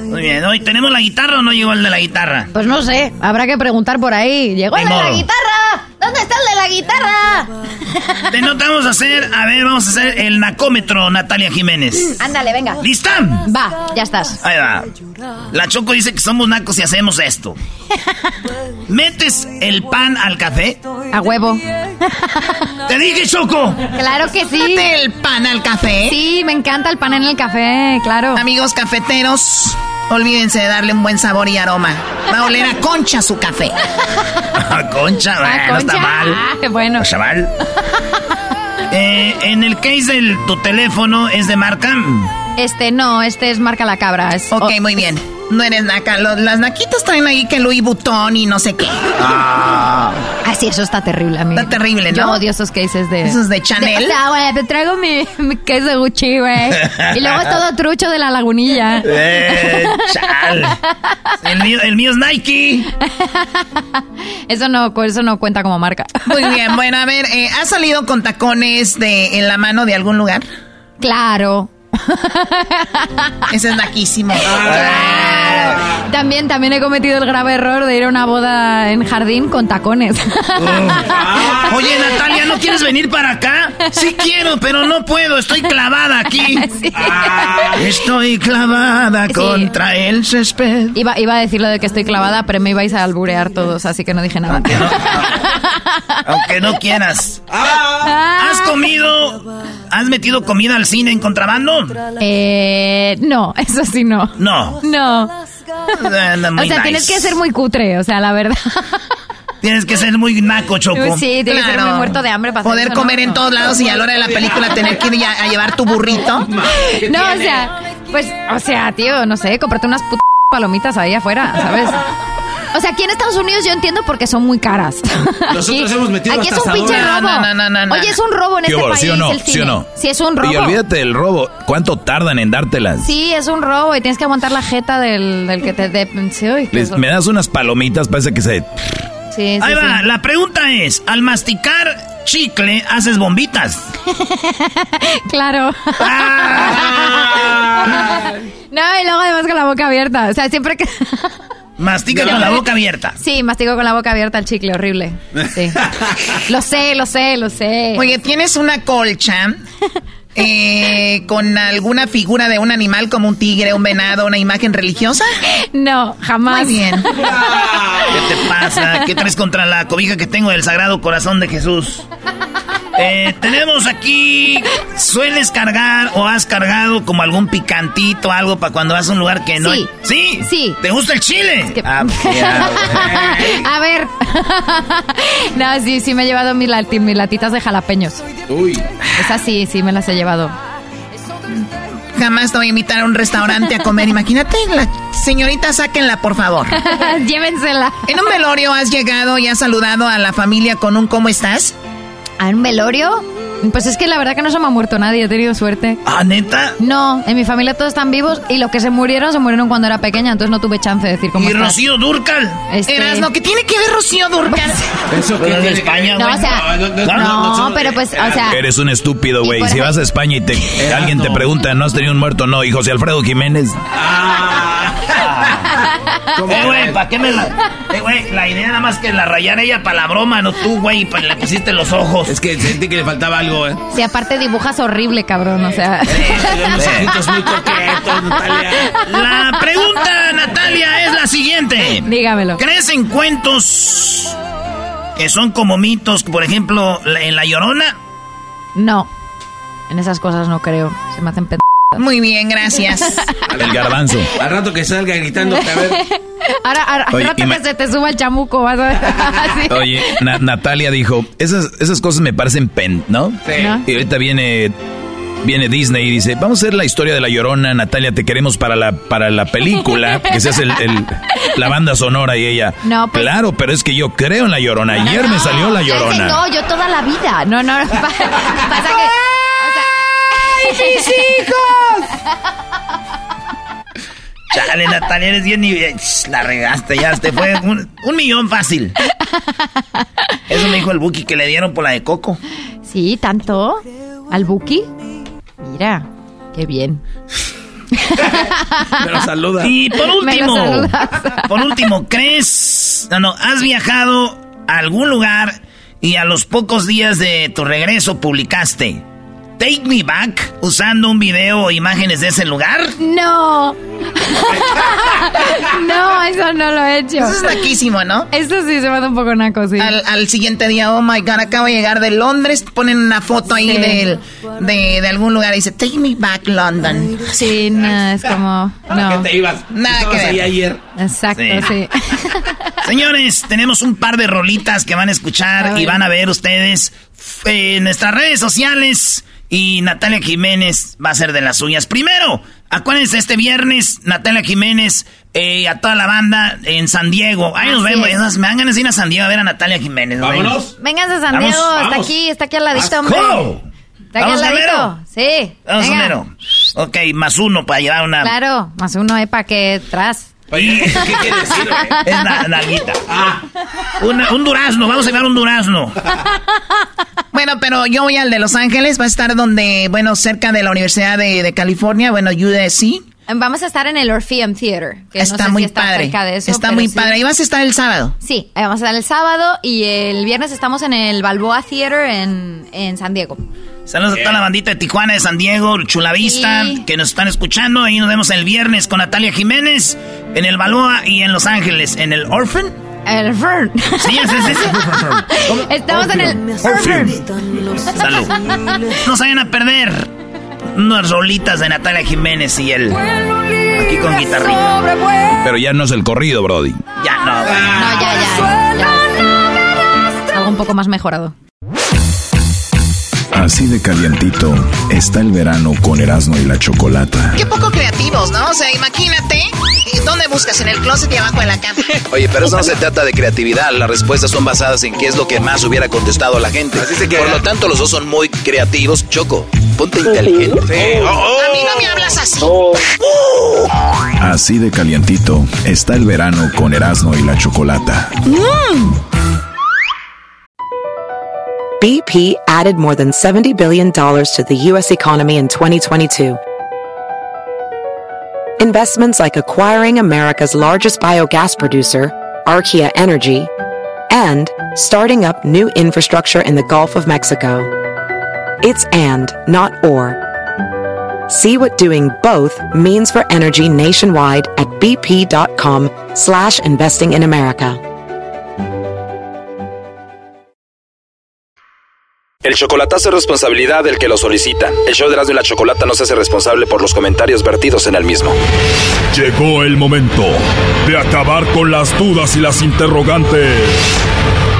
Muy bien, hoy tenemos la guitarra o no llegó el de la guitarra. Pues no sé, habrá que preguntar por ahí. Llegó el de la guitarra. ¿Dónde está el de la guitarra? Te notamos a hacer, a ver, vamos a hacer el nacómetro, Natalia Jiménez. Ándale, venga. ¿Lista? Va, ya estás. Ahí va. La Choco dice que somos nacos y hacemos esto. ¿Metes el pan al café? A huevo. Te dije, Choco. Claro que sí. ¿Mete el pan al café? Sí, me encanta el pan en el café, claro. Amigos cafeteros, olvídense de darle un buen sabor y aroma. Va a oler a concha su café. (laughs) concha, Ah, bueno, está concha. mal. Ah, bueno. No está mal. (laughs) Eh, en el case de tu teléfono es de marca. Este no, este es marca la cabra. Es, Ok, muy bien. No eres naca. Los- las naquitas traen ahí que Louis Vuitton y no sé qué. Ah. Ah, sí, eso está terrible, amigo. Está terrible, ¿no? Yo odio esos cases de... Esos de Chanel. o sea, güey, te traigo mi, mi case de Gucci, güey. Y luego es todo trucho de la lagunilla. Eh, chal. El mío, el mío es Nike. Eso no, eso no cuenta como marca. Muy bien, bueno, a ver, eh, ¿has salido con tacones de, en la mano de algún lugar? Claro. (laughs) Ese es naquísimo. También, también he cometido el grave error de ir a una boda en jardín con tacones. (laughs) Oye, Natalia, ¿no quieres venir para acá? Sí quiero, pero no puedo. Estoy clavada aquí. (laughs) Ah, estoy clavada Sí. contra el césped. Iba, iba a decir lo de que estoy clavada, pero me ibais a alburear todos, así que no dije nada. Aunque no quieras. ¿Has comido? ¿Has metido comida al cine en contrabando? Eh, no, (laughs) eso sí no. No. No. O sea, nice. tienes que ser muy cutre, o sea, la verdad. Tienes que ser muy naco, Choco. Sí, tienes que ser muy muerto de hambre para hacer Poder eso, comer ¿no? en todos lados y a la hora de la película tener que ir a, a llevar tu burrito. (laughs) No, o sea, pues, o sea, tío, no sé, cómprate unas putas palomitas ahí afuera, ¿sabes? O sea, aquí en Estados Unidos yo entiendo porque son muy caras. (laughs) Nosotros hemos metido Aquí es un pinche robo. No, no, no, no, no. Oye, es un robo en ¿Qué este país ¿Sí o no? el cine. ¿Sí o no? Sí, es un robo. Y olvídate del robo. ¿Cuánto tardan en dártelas? Sí, es un robo y tienes que aguantar la jeta del, del que te dé. Sí, uy, Les- me das unas palomitas, parece que se... sí, sí, Ahí va, sí. la pregunta es, al masticar chicle, haces bombitas. (laughs) Claro. (laughs) no, y luego además con la boca abierta. O sea, siempre que. Mastica con la boca abierta. Sí, mastigo con la boca abierta el chicle, horrible. Sí. (laughs) lo sé, lo sé, lo sé. Oye, ¿tienes una colcha eh, con alguna figura de un animal como un tigre, un venado, una imagen religiosa? No, jamás. Muy bien. (laughs) ¿Qué te pasa? ¿Qué traes contra la cobija que tengo del Sagrado Corazón de Jesús? Eh, tenemos aquí, ¿sueles cargar o has cargado como algún picantito, algo para cuando vas a un lugar que no Sí. hay? ¿Sí? Sí. ¿Te gusta el chile? que- Ah, güey. (laughs) A ver. (laughs) no, sí, sí me he llevado mis, lati- mis latitas de jalapeños. Uy. Esas sí, sí me las he llevado. Jamás te voy a invitar a un restaurante a comer. Imagínate, la señorita, sáquenla, por favor. (laughs) Llévensela. ¿En un velorio has llegado y has saludado a la familia con un ¿cómo estás? ¿A un velorio? Pues es que la verdad que no se me ha muerto nadie, he tenido suerte. ¿Ah, neta? No, en mi familia todos están vivos y los que se murieron se murieron cuando era pequeña, entonces no tuve chance de decir cómo ¿Y estás. Rocío Durcal? Este- Erasno, ¿qué tiene que ver Rocío Durcal? (laughs) Eso que Pero de que España. No, güey. o sea, No, no, pero pues, o sea, Eres un estúpido, güey. Si vas a España y te, alguien te pregunta, ¿no has tenido un muerto? No, y José Alfredo Jiménez. ¿Cómo (laughs) Eh, güey? ¿para qué me la...? Eh, güey, la idea nada más que la rayara ella para la broma, no tú, güey, pues le pusiste los ojos. Es que sentí que le faltaba algo, ¿eh? si aparte dibujas horrible, cabrón, o sea. Unos ojitos muy coquetos, Natalia. La pregunta, Natalia, es la siguiente. Dígamelo. ¿Crees en cuentos que son como mitos, por ejemplo, en La Llorona? No, en esas cosas no creo, se me hacen. Muy bien, gracias. (laughs) El garbanzo. Al rato que salga gritando, a ver. (laughs) Ahora, ahora Oye, rato que se te suba el chamuco, vas a ver. (laughs) Oye, Na- Natalia dijo, esas, esas cosas me parecen pen, ¿no? Sí. ¿No? Y ahorita viene viene Disney y dice, vamos a hacer la historia de La Llorona, Natalia, te queremos para la, para la película, que seas el, el- la banda sonora y ella. No, pues- Claro, pero es que yo creo en La Llorona. Ayer me salió La Llorona. No, yo toda la vida. No, no, pa- pasa que... ¡Ay, mis hijos! Chale, Natalia, eres bien y la regaste, ya te fue un, un millón fácil. Eso me dijo el Buki que le dieron por la de Coco. Sí, tanto. ¿Al Buki? Mira, qué bien. Me lo saluda. Y por último, por último, ¿crees? No, no, has viajado a algún lugar y a los pocos días de tu regreso publicaste Take Me Back usando un video o imágenes de ese lugar? No. (laughs) no, eso no lo he hecho. Eso es naquísimo, ¿no? Eso sí se me da un poco naco, sí. Al, al siguiente día, oh my god, acabo de llegar de Londres, ponen una foto ahí Sí. del- de, de algún lugar y dice, take me back London. Sí, no, es como... No. qué te ibas? Nada que ver. ayer. Exacto, Sí. sí. Señores, tenemos un par de rolitas que van a escuchar y van a ver ustedes en nuestras redes sociales. Y Natalia Jiménez va a ser de las suyas. Primero, acuérdense este viernes, Natalia Jiménez eh, a toda la banda en San Diego. Ahí nos vemos. es. Me dan ganas de ir a San Diego a ver a Natalia Jiménez. Vámonos. Vénganse a San Vamos, Diego, está vamos. aquí, está aquí al ladito, hombre. Está aquí al Vamos, ladito. Gamero. Sí. Vamos, venga. Homero. Ok, más uno para llevar una... Claro, más uno es para que tras. Oye, ¿qué quiere decir? Es na- nalguita. Una- un durazno, vamos a llevar un durazno. Bueno, pero yo voy al de Los Ángeles, va a estar donde, bueno, cerca de la Universidad de, de California, bueno, USC. Vamos a estar en el Orpheum Theater. Que Está no sé muy si está padre. cerca de eso, está muy sí. padre. Ahí vas a estar el sábado. Sí, ahí vamos a estar el sábado y el viernes estamos en el Balboa Theater en, en San Diego. Saludos a toda la bandita de Tijuana, de San Diego, Chulavista, Sí. que nos están escuchando. Ahí nos vemos el viernes con Natalia Jiménez en el Balboa y en Los Ángeles, en el Orphan. El Fern. Sí, es ese. (laughs) Estamos en el Salud. No se vayan a perder unas rolitas de Natalia Jiménez y él. Aquí con guitarrita. Pero ya no es el corrido, Brody. Ya no, güey. No, ya, ya, ya. Algo un poco más mejorado. Así de calientito está el verano con Erasmo y la Chocolata. Qué poco creativos, ¿no? O sea, imagínate, ¿y ¿dónde buscas? En el closet y abajo de la cama. (laughs) Oye, pero eso no se trata de creatividad. Las respuestas son basadas en qué es lo que más hubiera contestado la gente. Por lo tanto, los dos son muy creativos. Choco, ponte inteligente. Oh, A mí no oh. me hablas así. Así de calientito está el verano con Erasmo y la Chocolata. Mm. BP added more than $70 billion to the U.S. economy in 2022. Investments like acquiring America's largest biogas producer, Archaea Energy, and starting up new infrastructure in the Gulf of Mexico. It's and, not or. See what doing both means for energy nationwide at bp.com slash investing in America. El chocolatazo es responsabilidad del que lo solicita. El show de Erasmo y la Chocolata no se hace responsable por los comentarios vertidos en el mismo. Llegó el momento de acabar con las dudas y las interrogantes.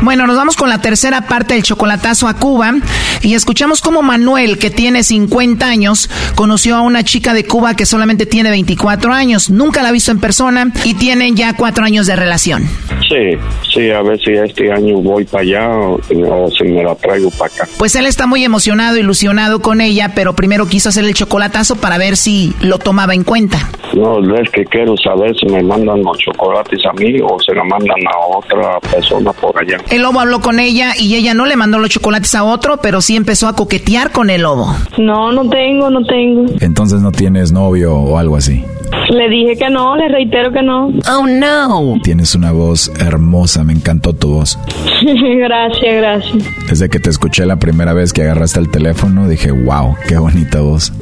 Bueno, nos vamos con la tercera parte del chocolatazo a Cuba y escuchamos cómo Manuel, que tiene 50 años, conoció a una chica de Cuba que solamente tiene 24 años. Nunca la ha visto en persona y tienen ya cuatro años de relación. Sí, sí, a ver si este año voy para allá o, o si me la traigo para acá. Pues él está muy emocionado, ilusionado con ella, pero primero quiso hacer el chocolatazo para ver si lo tomaba en cuenta. No, es que quiero saber si me mandan los chocolates a mí o se lo mandan a otra persona por allá. El lobo habló con ella y ella no le mandó los chocolates a otro, pero sí empezó a coquetear con el lobo. No, no tengo, no tengo. Entonces no tienes novio o algo así. Le dije que no, le reitero que no. Oh, no. Tienes una voz hermosa, me encantó tu voz. (laughs) gracias, gracias. Desde que te escuché la primera vez que agarraste el teléfono, dije, wow, qué bonita voz.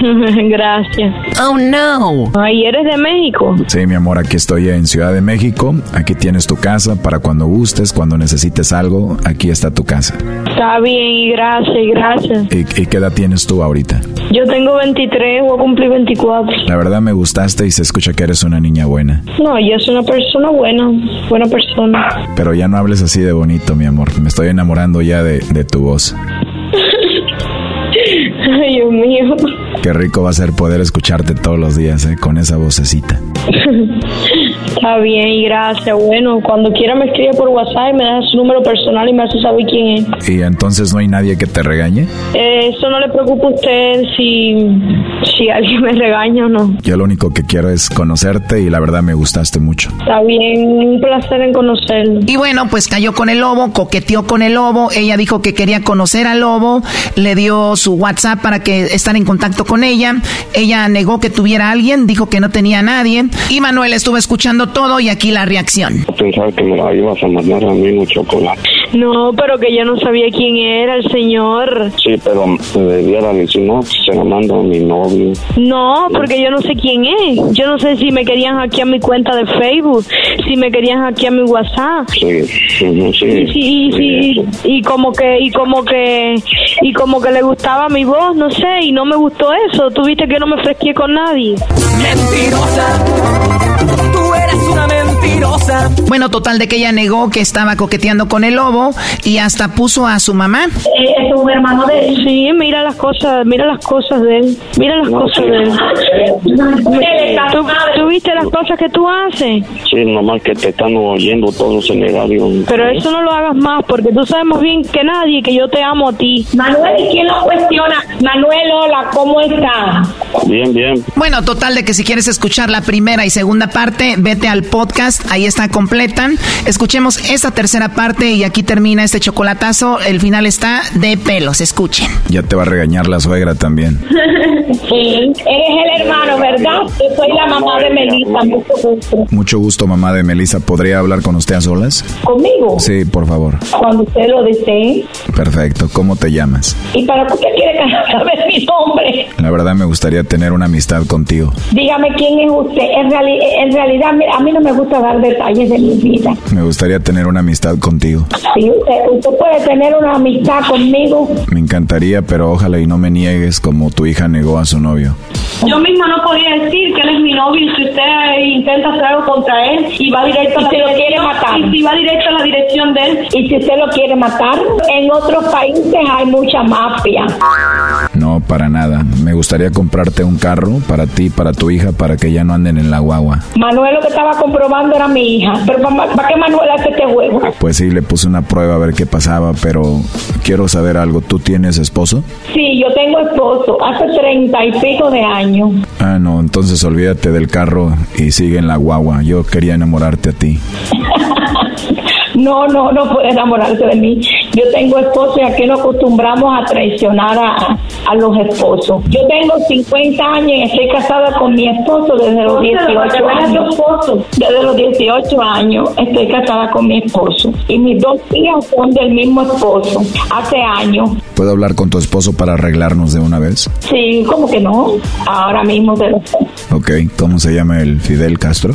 (laughs) Gracias. Oh no. Ay, ¿eres de México? Sí, mi amor, aquí estoy en Ciudad de México. Aquí tienes tu casa para cuando gustes, cuando necesites algo. Aquí está tu casa. Está bien, y gracias, gracias. ¿Y, y qué edad tienes tú ahorita? Yo tengo 23, voy a cumplir 24. La verdad me gustaste y se escucha que eres una niña buena. No, yo soy una persona buena, buena persona. Pero ya no hables así de bonito, mi amor. Me estoy enamorando ya de, de tu voz. (laughs) Ay, Dios mío. Qué rico va a ser poder escucharte todos los días, ¿eh? Con esa vocecita. Está bien, y gracias. Bueno, cuando quiera me escribe por WhatsApp y me da su número personal y me hace saber quién es. ¿Y entonces no hay nadie que te regañe? Eh, eso no le preocupa a usted si, si alguien me regaña o no. Yo lo único que quiero es conocerte y la verdad me gustaste mucho. Está bien, un placer en conocerlo. Y bueno, pues cayó con el lobo, coqueteó con el lobo, ella dijo que quería conocer al lobo, le dio su WhatsApp para que estar en contacto con ella, ella negó que tuviera a alguien, dijo que no tenía a nadie, y Manuel estuvo escuchando todo y aquí la reacción. Pensaba que me la ibas a mandar a mí un chocolate. No, pero que yo no sabía quién era el señor. Sí, pero me debiera decir, no, se la mando a mi novio. No, porque yo no sé quién es. Yo no sé si me querían hackear mi cuenta de Facebook, si me querían hackear mi WhatsApp. Sí, sí, sí. Y, sí, y, sí, y como que y como que y como que le gustaba mi voz, no sé, y no me gustó eso. Tuviste que no me fresqué con nadie. Mentirosa. Thank you. Mentirosa. Bueno, total de que ella negó que estaba coqueteando con el lobo y hasta puso a su mamá. ¿Es un hermano de él? Sí, mira las cosas, mira las cosas de él. Mira las cosas de él. ¿Tú, tú viste las cosas que tú haces? Sí, nomás que te están oyendo todos en el radio. Pero eso no lo hagas más, porque tú sabes más bien que nadie que yo te amo a ti. Manuel, ¿y quién lo cuestiona? Manuel, hola, ¿cómo está? Bien, bien. Bueno, total de que si quieres escuchar la primera y segunda parte, vete al podcast, ahí está completa. Escuchemos esta tercera parte y aquí termina este chocolatazo. El final está de pelos, escuchen. Ya te va a regañar la suegra también. (laughs) Sí, eres el hermano, ¿verdad? Yo soy la mamá de Melissa, mucho gusto. Mucho gusto, mamá de Melissa. ¿Podría hablar con usted a solas? ¿Conmigo? Sí, por favor. Cuando usted lo desee. Perfecto. ¿Cómo te llamas? ¿Y para qué quiere (laughs) saber mi nombre? La verdad me gustaría tener una amistad contigo. Dígame quién es usted. En, reali- en realidad, a mí no me gusta dar detalles de mi vida. Me gustaría tener una amistad contigo. Si usted, usted puede tener una amistad conmigo, Me encantaría, pero ojalá y no me niegues como tu hija negó a su novio. Yo misma no podía decir que él es mi novio y si usted intenta hacer algo contra él y va directo a la Y si lo quiere dirección- matar. y si va directo a la dirección de él y si usted lo quiere matar, en otros países hay mucha mafia. No, para nada. Me gustaría comprarte un carro para ti, para tu hija, para que ya no anden en la guagua. Manuel lo que estaba comprobando era mi hija. Pero ¿para, qué Manuel hace este juego? Pues sí, le puse una prueba a ver qué pasaba, pero quiero saber algo. ¿Tú tienes esposo? Sí, yo tengo esposo hace treinta y pico de años. Ah, no, entonces olvídate del carro y sigue en la guagua. Yo quería enamorarte a ti. (laughs) No, no, no puede enamorarse de mí. Yo tengo esposo y aquí nos acostumbramos a traicionar a, a los esposos. Yo tengo 50 años y estoy casada con mi esposo desde los 18 años. Desde los 18 años estoy casada con mi esposo. Y mis dos hijas son del mismo esposo. Hace años. ¿Puedo hablar con tu esposo para arreglarnos de una vez? Sí, como que no. Ahora mismo te lo sé. Ok, ¿cómo se llama el Fidel Castro?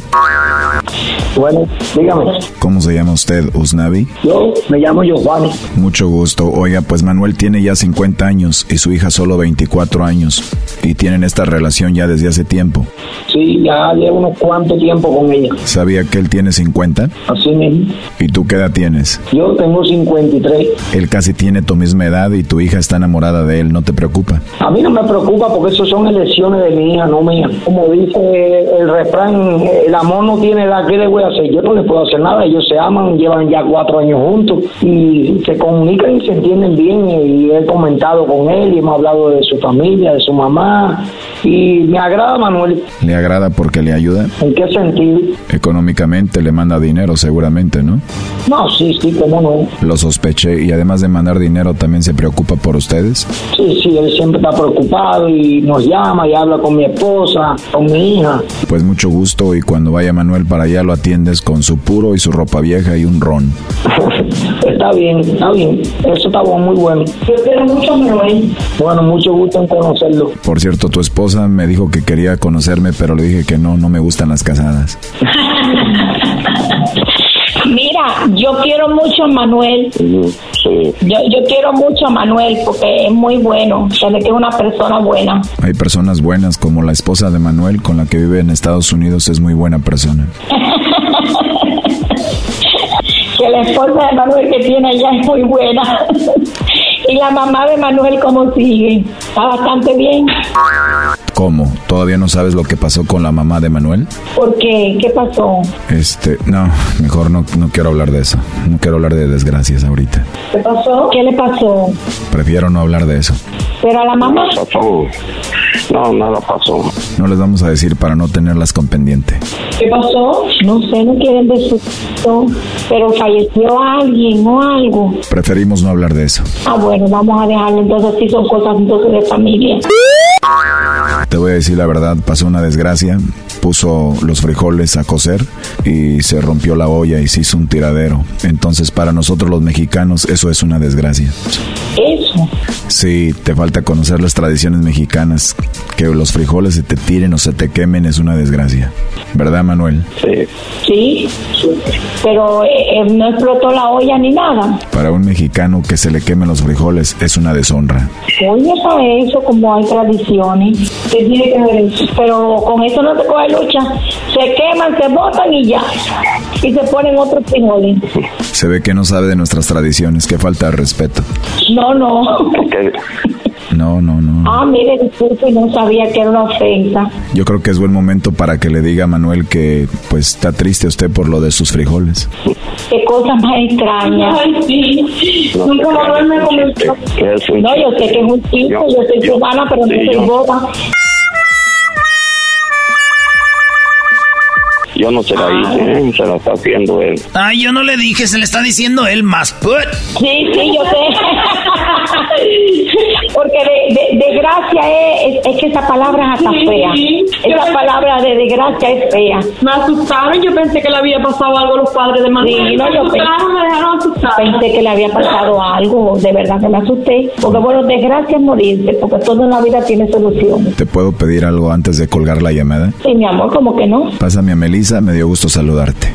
Bueno, dígame. ¿Cómo se llama usted, Usnavi? Yo me llamo Giovanni. Mucho gusto. Oiga, pues Manuel tiene ya 50 años y su hija solo 24 años. Y tienen esta relación ya desde hace tiempo. Sí, ya llevo unos cuantos tiempo con ella. ¿Sabía que él tiene 50? Así mismo. ¿Y tú qué edad tienes? Yo tengo 53. Él casi tiene tu misma edad y tu hija está enamorada de él, ¿no te preocupa? A mí no me preocupa porque eso son elecciones de mi hija, no mía. Como dice el refrán, el amor no tiene edad, ¿qué le voy a hacer? Yo no le puedo hacer nada, ellos se aman, llevan ya cuatro años juntos y se comunican y se entienden bien y he comentado con él y hemos hablado de su familia, de su mamá y me agrada Manuel. ¿Le agrada porque le ayuda? ¿En qué sentido? Económicamente le manda dinero seguramente, ¿no? No, sí, sí, cómo no. Lo sospeché y además de mandar dinero también se preocupa por ustedes. Sí, sí, él siempre está preocupado y nos llama y habla con mi esposa, con mi hija. Pues mucho gusto y cuando vaya Manuel para para allá lo atiendes con su puro y su ropa vieja y un ron. (laughs) está bien, está bien. Eso está muy bueno. Yo quiero mucho Manuel. Bueno, mucho gusto en conocerlo. Por cierto, tu esposa me dijo que quería conocerme, pero le dije que no, no me gustan las casadas. (laughs) Mira, yo quiero mucho a Manuel. Yo, yo quiero mucho a Manuel porque es muy bueno, se ve que es una persona buena. Hay personas buenas como la esposa de Manuel con la que vive en Estados Unidos es muy buena persona. (laughs) que la esposa de Manuel que tiene allá es muy buena. (laughs) y la mamá de Manuel cómo sigue. Está bastante bien. ¿Cómo? ¿Todavía no sabes lo que pasó con la mamá de Manuel? ¿Por qué? ¿Qué pasó? Este, no, mejor no, no quiero hablar de eso. No quiero hablar de desgracias ahorita. ¿Qué pasó? ¿Qué le pasó? Prefiero no hablar de eso. Pero a la mamá. No, nada pasó. No les vamos a decir para no tenerlas con pendiente. ¿Qué pasó? No sé, no quieren decir. Pero falleció alguien o algo. Preferimos no hablar de eso. Ah, bueno, vamos a dejarlo. Entonces, sí son cosas entonces de familia. Te voy a decir la verdad, pasó una desgracia, puso los frijoles a cocer y se rompió la olla y se hizo un tiradero. Entonces para nosotros los mexicanos eso es una desgracia. ¿Eso? Sí, te falta conocer las tradiciones mexicanas. Que los frijoles se te tiren o se te quemen es una desgracia. ¿Verdad, Manuel? Sí. Sí, pero eh, no explotó la olla ni nada. Para un mexicano que se le quemen los frijoles es una deshonra. Oye, ¿sabes eso? Como hay tradiciones. ¿Qué tiene que ver eso? Pero con eso no se coge lucha. Se queman, se botan y ya. Y se ponen otros frijoles. Se ve que no sabe de nuestras tradiciones, que falta de respeto. No, no. (laughs) No, no, no. Ah, mire, disculpe, no sabía que era una ofensa. Yo creo que es buen momento para que le diga a Manuel que pues está triste usted por lo de sus frijoles. Qué cosa más extraña. Ay, sí. Nunca Manuel me comentó. No, yo sé que es un chico, yo soy cubana, pero no soy boba. Yo no se la hice, se la está haciendo él. Ay, yo no le dije, se le está diciendo él más put. Sí, sí, yo sé. (laughs) Porque de, de, de gracia es, es, es, que esa palabra es hasta fea. Esa palabra de desgracia es fea. Me asustaron, yo pensé que le había pasado algo a los padres de Manuel. Sí, no, yo pensé, me dejaron asustar. pensé que le había pasado algo, de verdad que me asusté. Porque bueno, desgracia es morirse, porque todo en la vida tiene solución. ¿Te puedo pedir algo antes de colgar la llamada? Sí, mi amor, como que no. Pásame a Melissa, me dio gusto saludarte.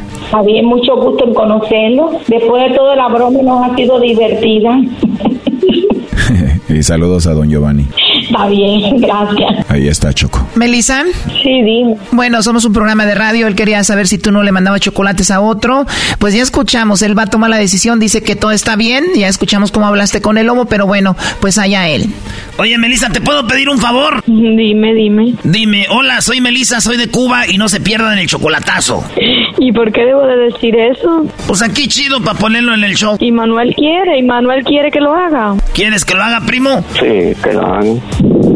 Bien, mucho gusto en conocerlo. Después de todo la broma nos ha sido divertida. (laughs) y saludos a don Giovanni. Está bien, gracias. Ahí está Choco. ¿Melissa? Sí, dime. Bueno, somos un programa de radio. Él quería saber si tú no le mandabas chocolates a otro. Pues ya escuchamos. Él va a tomar la decisión. Dice que todo está bien. Ya escuchamos cómo hablaste con el lobo, pero bueno, pues allá él. Oye, Melissa, ¿te puedo pedir un favor? Dime, dime. Dime, hola, soy Melissa, soy de Cuba y no se pierdan el chocolatazo. ¿Y por qué debo de decir eso? Pues aquí chido para ponerlo en el show. Y Manuel quiere, y Manuel quiere que lo haga. ¿Quieres que lo haga, primo? Sí, lo haga.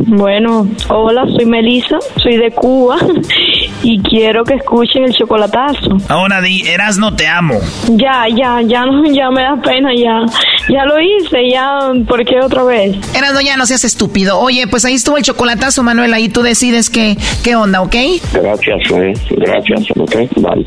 Bueno, hola, soy Melissa, soy de Cuba (laughs) y quiero que escuchen el chocolatazo. Ahora di, Erasno, te amo. Ya, ya, ya no, (laughs) ya me da pena, ya. Ya lo hice, ya, ¿por qué otra vez? Erasno, ya no seas estúpido. Oye, pues ahí estuvo el chocolatazo, Manuel, ahí tú decides qué, qué onda, ¿ok? Gracias, eh. Gracias, ok. Bye.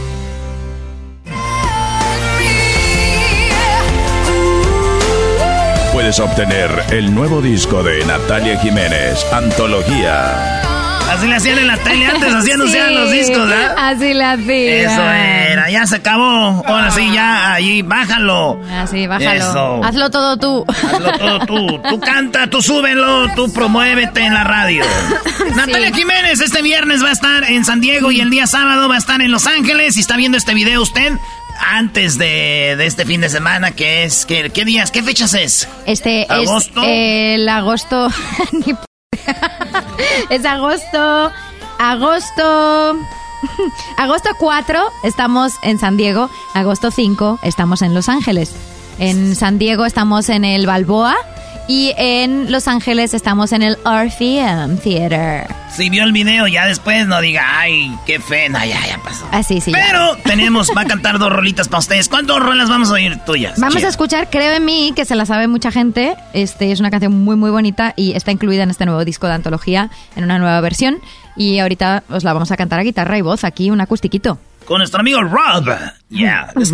Puedes obtener el nuevo disco de Natalia Jiménez, Antología. Así le hacían en la tele antes, así (laughs) anunciaban Sí, los discos, ¿verdad? Así la hacían. Eso era. ya se acabó. Ahora sí, ya, ahí, bájalo. Así, bájalo. Eso. Hazlo todo tú. Hazlo todo tú. Tú canta, tú súbelo, tú promuévete en la radio. (laughs) Natalia Jiménez este viernes va a estar en San Diego y el día sábado va a estar en Los Ángeles. Si está viendo este video usted, antes de, de este fin de semana, que es, ¿qué, qué días, qué fechas es? Este ¿Agosto? es el agosto. (laughs) Es agosto. Agosto. (laughs) Agosto 4 estamos en San Diego. Agosto 5 estamos en Los Ángeles. En San Diego estamos en el Balboa. Y en Los Ángeles estamos en el RFM Theater. Si vio el video, ya después no diga, ay, qué fe, no, ya, ya pasó. Así, sí. ya. Pero tenemos, va a cantar dos rolitas para ustedes. ¿Cuántas rolas vamos a oír tuyas? Vamos a escuchar Creo en mí, que se la sabe mucha gente. Este es una canción muy muy bonita y está incluida en este nuevo disco de antología en una nueva versión y ahorita os la vamos a cantar a guitarra y voz aquí un acustiquito. Con nuestro amigo Rob. Yeah, let's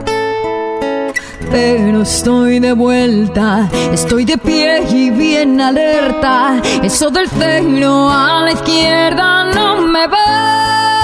Pero estoy de vuelta, estoy de pie y bien alerta. Eso del cero a la izquierda no me va.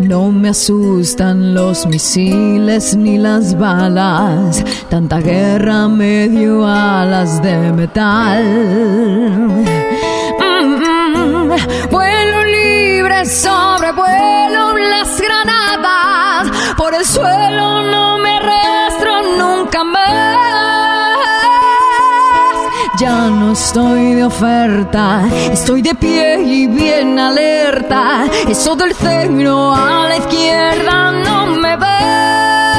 No me asustan los misiles ni las balas, tanta guerra me dio alas de metal. Mm, mm. Vuelo libre, sobrevuelo las granadas, por el suelo no me estoy de oferta, estoy de pie y bien alerta. Eso del cero a la izquierda no me va.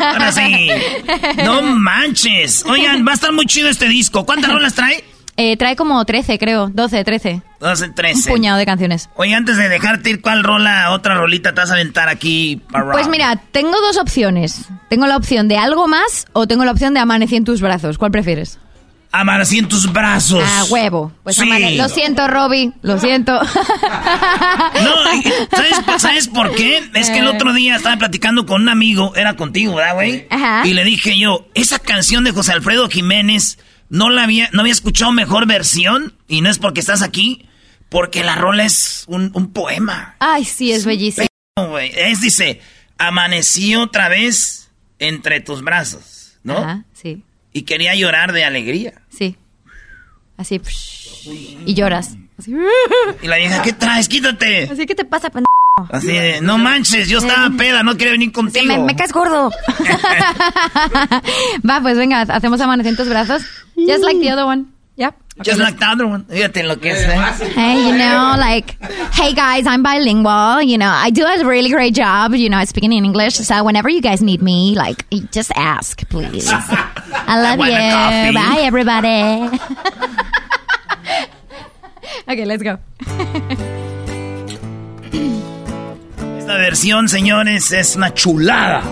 Ahora sí. No manches. Oigan, va a estar muy chido este disco. ¿Cuántas rolas trae? Eh, trae como 13, creo. 12, 13. 12, 13. Un puñado de canciones. Oye, antes de dejarte ir, ¿cuál rola, otra rolita te vas a aventar aquí? para Pues mira, tengo dos opciones. Tengo la opción de algo más o tengo la opción de amanecí en tus brazos. ¿Cuál prefieres? Amanecí en tus brazos. Ah, huevo. Pues Sí. Lo siento, Robbie. Lo siento. (laughs) No, ¿sabes, ¿sabes por qué? Es que el otro día estaba platicando con un amigo, era contigo, ¿verdad, güey? Ajá. Y le dije yo, esa canción de José Alfredo Jiménez, no la había, no había escuchado mejor versión, y no es porque estás aquí, porque la rola es un, un poema. Ay, sí, es bellísimo. Güey. Es, dice, amanecí otra vez entre tus brazos, ¿no? Ajá, sí, Y quería llorar de alegría. Sí. Así. psh, y lloras. Así. (laughs) Y la vieja, ¿qué traes? Quítate. Así que te pasa, pendejo. Así de, no manches, yo estaba peda, no quería venir contigo. Me, me caes gordo. (laughs) Va, pues venga, hacemos amanecer en tus brazos. Just like the other one. Yep. Just like the other one. Fíjate lo que es. ¿eh? Hey, you know, like, hey guys, I'm bilingual. You know, I do a really great job, you know, speaking in English. So whenever you guys need me, like, just ask, please. (laughs) I love you. Bye, everybody. Okay, let's go. Esta versión, señores, es una chulada.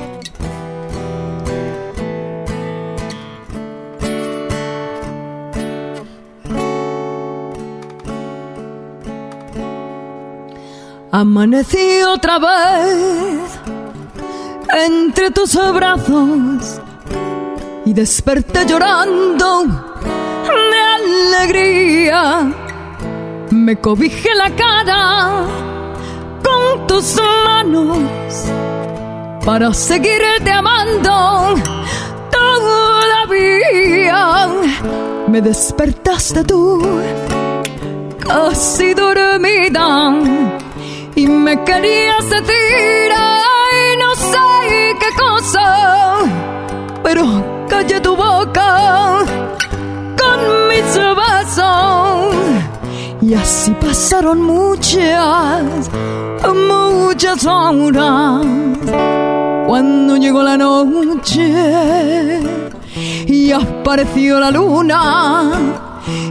Amanecí otra vez entre tus brazos y desperté llorando de alegría. Me cobijé la cara con tus manos para seguirte amando todavía. Me despertaste tú casi dormida y me querías decir, ay, no sé qué cosa, pero callé tu boca con mis besos. Y así pasaron muchas, muchas horas. Cuando llegó la noche y apareció la luna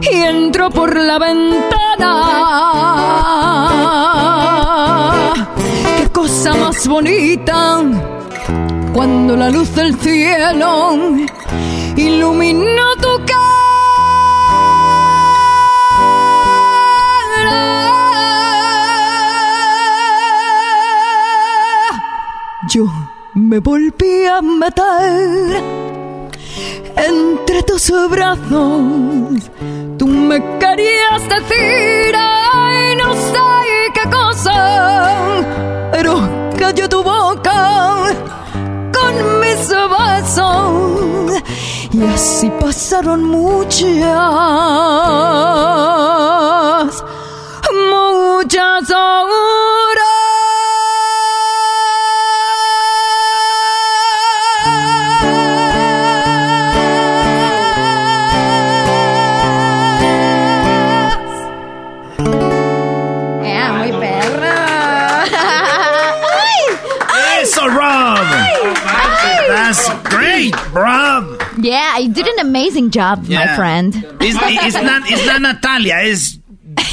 y entró por la ventana. Qué cosa más bonita cuando la luz del cielo iluminó tu cara. Me volví a meter entre tus brazos. Tú me querías decir, ay, no sé qué cosa, pero callé tu boca con mis besos. Y así pasaron muchas, muchas Yeah, great, Rob. Yeah, you did an amazing job, my friend. It's, it's not, (laughs) it's not Natalia, es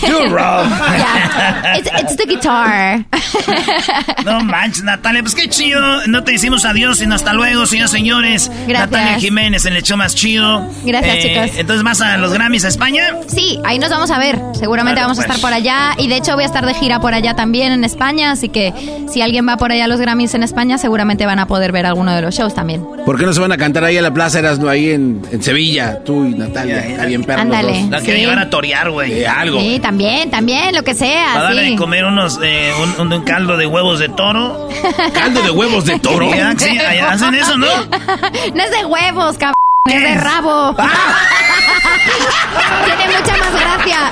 you, Rob. (laughs) Yeah, it's, it's the guitar. (laughs) No manches, Natalia, pues qué chido. No te decimos adiós, sino hasta luego, señores señores. Gracias. Natalia Jiménez en el show más chido. Gracias, Eh, chicos. Entonces, ¿vas a los Grammys a España? Sí, ahí nos vamos a ver. Seguramente Claro, vamos a pues. estar por allá. Y de hecho voy a estar de gira por allá también en España. Así que si alguien va por allá a los Grammys en España, seguramente van a poder ver alguno de los shows también. ¿Por qué no se van a cantar ahí a la Plaza Erasmo, ahí en, en Sevilla? Tú y Natalia. Está bien perros los Ándale. dos. La quiero Sí. llevar a torear, güey. Eh, algo. Sí, también, también, lo que sea. darle Sí. de comer unos, eh, un, un- caldo de huevos de toro. (laughs) ¿Caldo de huevos de toro? Sí, (laughs) hacen eso, ¿no? (laughs) No es de huevos, cabrón. Es de rabo. Tiene mucha más gracia.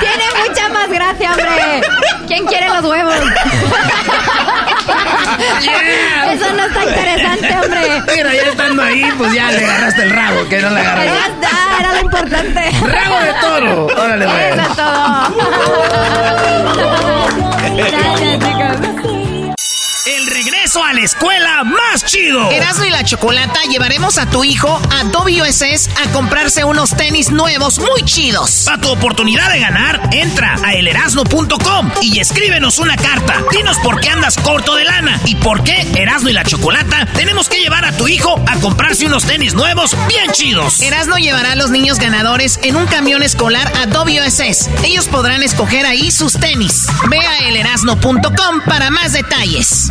Tiene mucha más gracia, hombre. ¿Quién quiere los huevos? Eso no está interesante, hombre. Mira, ya estando ahí, pues ya le agarraste el rabo, que no le agarraste. Ya está, era lo importante. ¡Rabo de toro! Órale, güey. Eso es todo. (laughs) Gracias, chicos. El regreso a la escuela más chido. Erasmo y la Chocolata llevaremos a tu hijo a WSS a comprarse unos tenis nuevos muy chidos. Para tu oportunidad de ganar, entra a elerasno.com y escríbenos una carta. Dinos por qué andas corto de lana y por qué Erasmo y la Chocolata tenemos que llevar a tu hijo a comprarse unos tenis nuevos bien chidos. Erasmo llevará a los niños ganadores en un camión escolar a WSS. Ellos podrán escoger ahí sus tenis. Ve a elerasno.com para más detalles.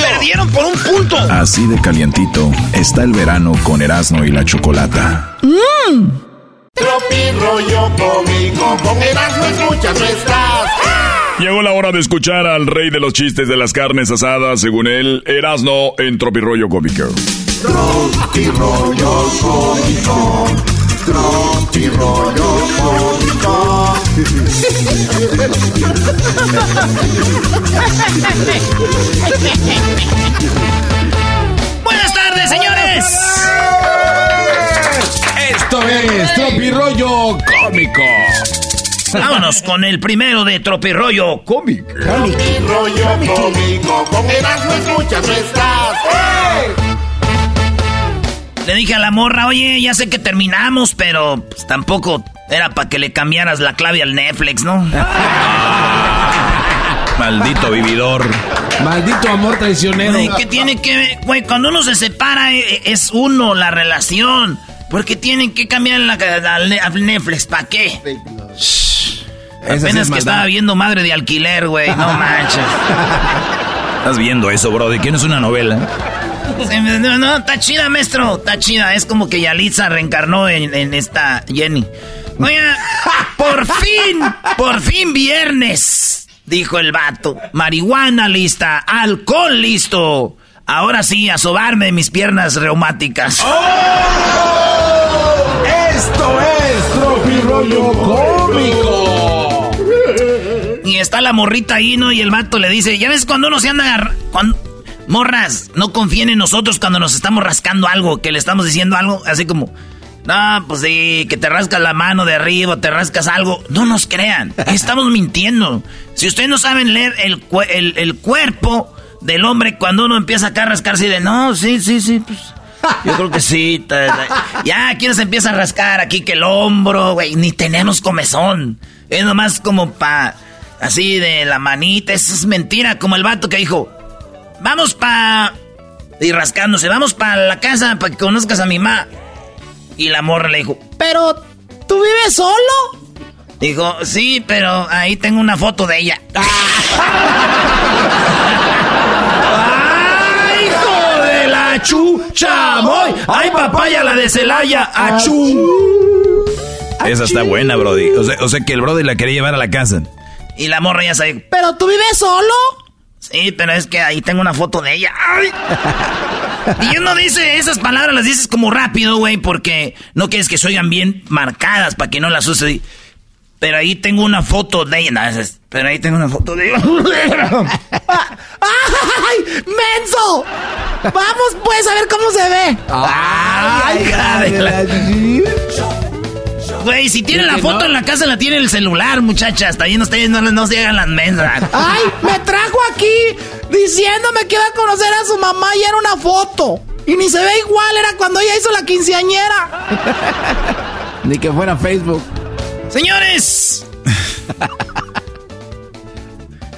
Perdieron por un punto. Así de calientito está el verano con Erasmo y la Chocolata. Tropi rollo cómico, con Erasmo escuchas no estás. Llegó la hora de escuchar al rey de los chistes de las carnes asadas, según él, Erasno en Tropirollo Cómico. Tropi rollo cómico, tropi rollo cómico. Buenas tardes, señores. Esto es Tropirollo Cómico. Vámonos con el primero de Tropirollo Cómico. Tropi rollo cómico, con Erasmo escuchas no estás. Le dije a la morra, oye, ya sé que terminamos, pero pues, tampoco era para que le cambiaras la clave al Netflix, ¿no? (laughs) Maldito vividor. Maldito amor traicionero. Güey, ¿qué tiene que ver? Güey, cuando uno se separa eh, es uno, la relación. Porque tienen que cambiar la, la- al Netflix, ¿para qué? Sí Apenas es que maldad. estaba viendo Madre de Alquiler, güey, no (laughs) manches. Estás viendo eso, Brody. ¿Quién es una novela? No, no, está chida, maestro, está chida. Es como que Yalitza reencarnó en, en esta Jenny. Oiga, por fin, por fin viernes, dijo el vato. Marihuana lista, alcohol listo. Ahora sí, a sobarme de mis piernas reumáticas. Esto es Tropirollo Cómico. Y está la morrita ahí, ¿no? Y el vato le dice, ya ves cuando uno se anda... Cuando... Morras, no confíen en nosotros cuando nos estamos rascando algo, que le estamos diciendo algo, así como... No, pues sí, que te rascas la mano de arriba, te rascas algo. No nos crean, (laughs) estamos mintiendo. Si ustedes no saben leer el, el, el cuerpo del hombre cuando uno empieza acá a rascarse y de, no, sí, sí, sí, pues... Yo creo que sí. (laughs) Ya, aquí nos empieza a rascar aquí que el hombro, güey. Ni tenemos comezón. Es nomás como pa... Así de la manita. Eso es mentira. Como el vato que dijo... Vamos pa... Y rascándose. Vamos pa la casa para que conozcas a mi mamá. Y la morra le dijo... Pero... ¿Tú vives solo? Dijo, sí, pero ahí tengo una foto de ella. (laughs) ¡Ay, hijo de la chucha! ¡Moy! ¡Ay, papaya, la de Celaya! ¡Achú! Esa está buena, Brody. O sea, o sea que el Brody la quería llevar a la casa. Y la morra ya sabe. ¿Pero tú vives solo? Sí, pero es que ahí tengo una foto de ella. ¡Ay! Y uno dice esas palabras, las dices como rápido, güey, porque no quieres que se oigan bien marcadas para que no las use. Pero ahí tengo una foto de ella. No, esas- pero ahí tengo una foto de ella. (laughs) ¡Ay, menso! Vamos pues a ver cómo se ve. ¡Ay, la- Güey, si tienen la foto en la casa, la tiene el celular, muchachas. No, ustedes no, no se hagan las mensas. (laughs) Ay, me trajo aquí diciéndome que iba a conocer a su mamá y era una foto. Y ni se ve igual, era cuando ella hizo la quinceañera. (laughs) Ni que fuera Facebook. Señores,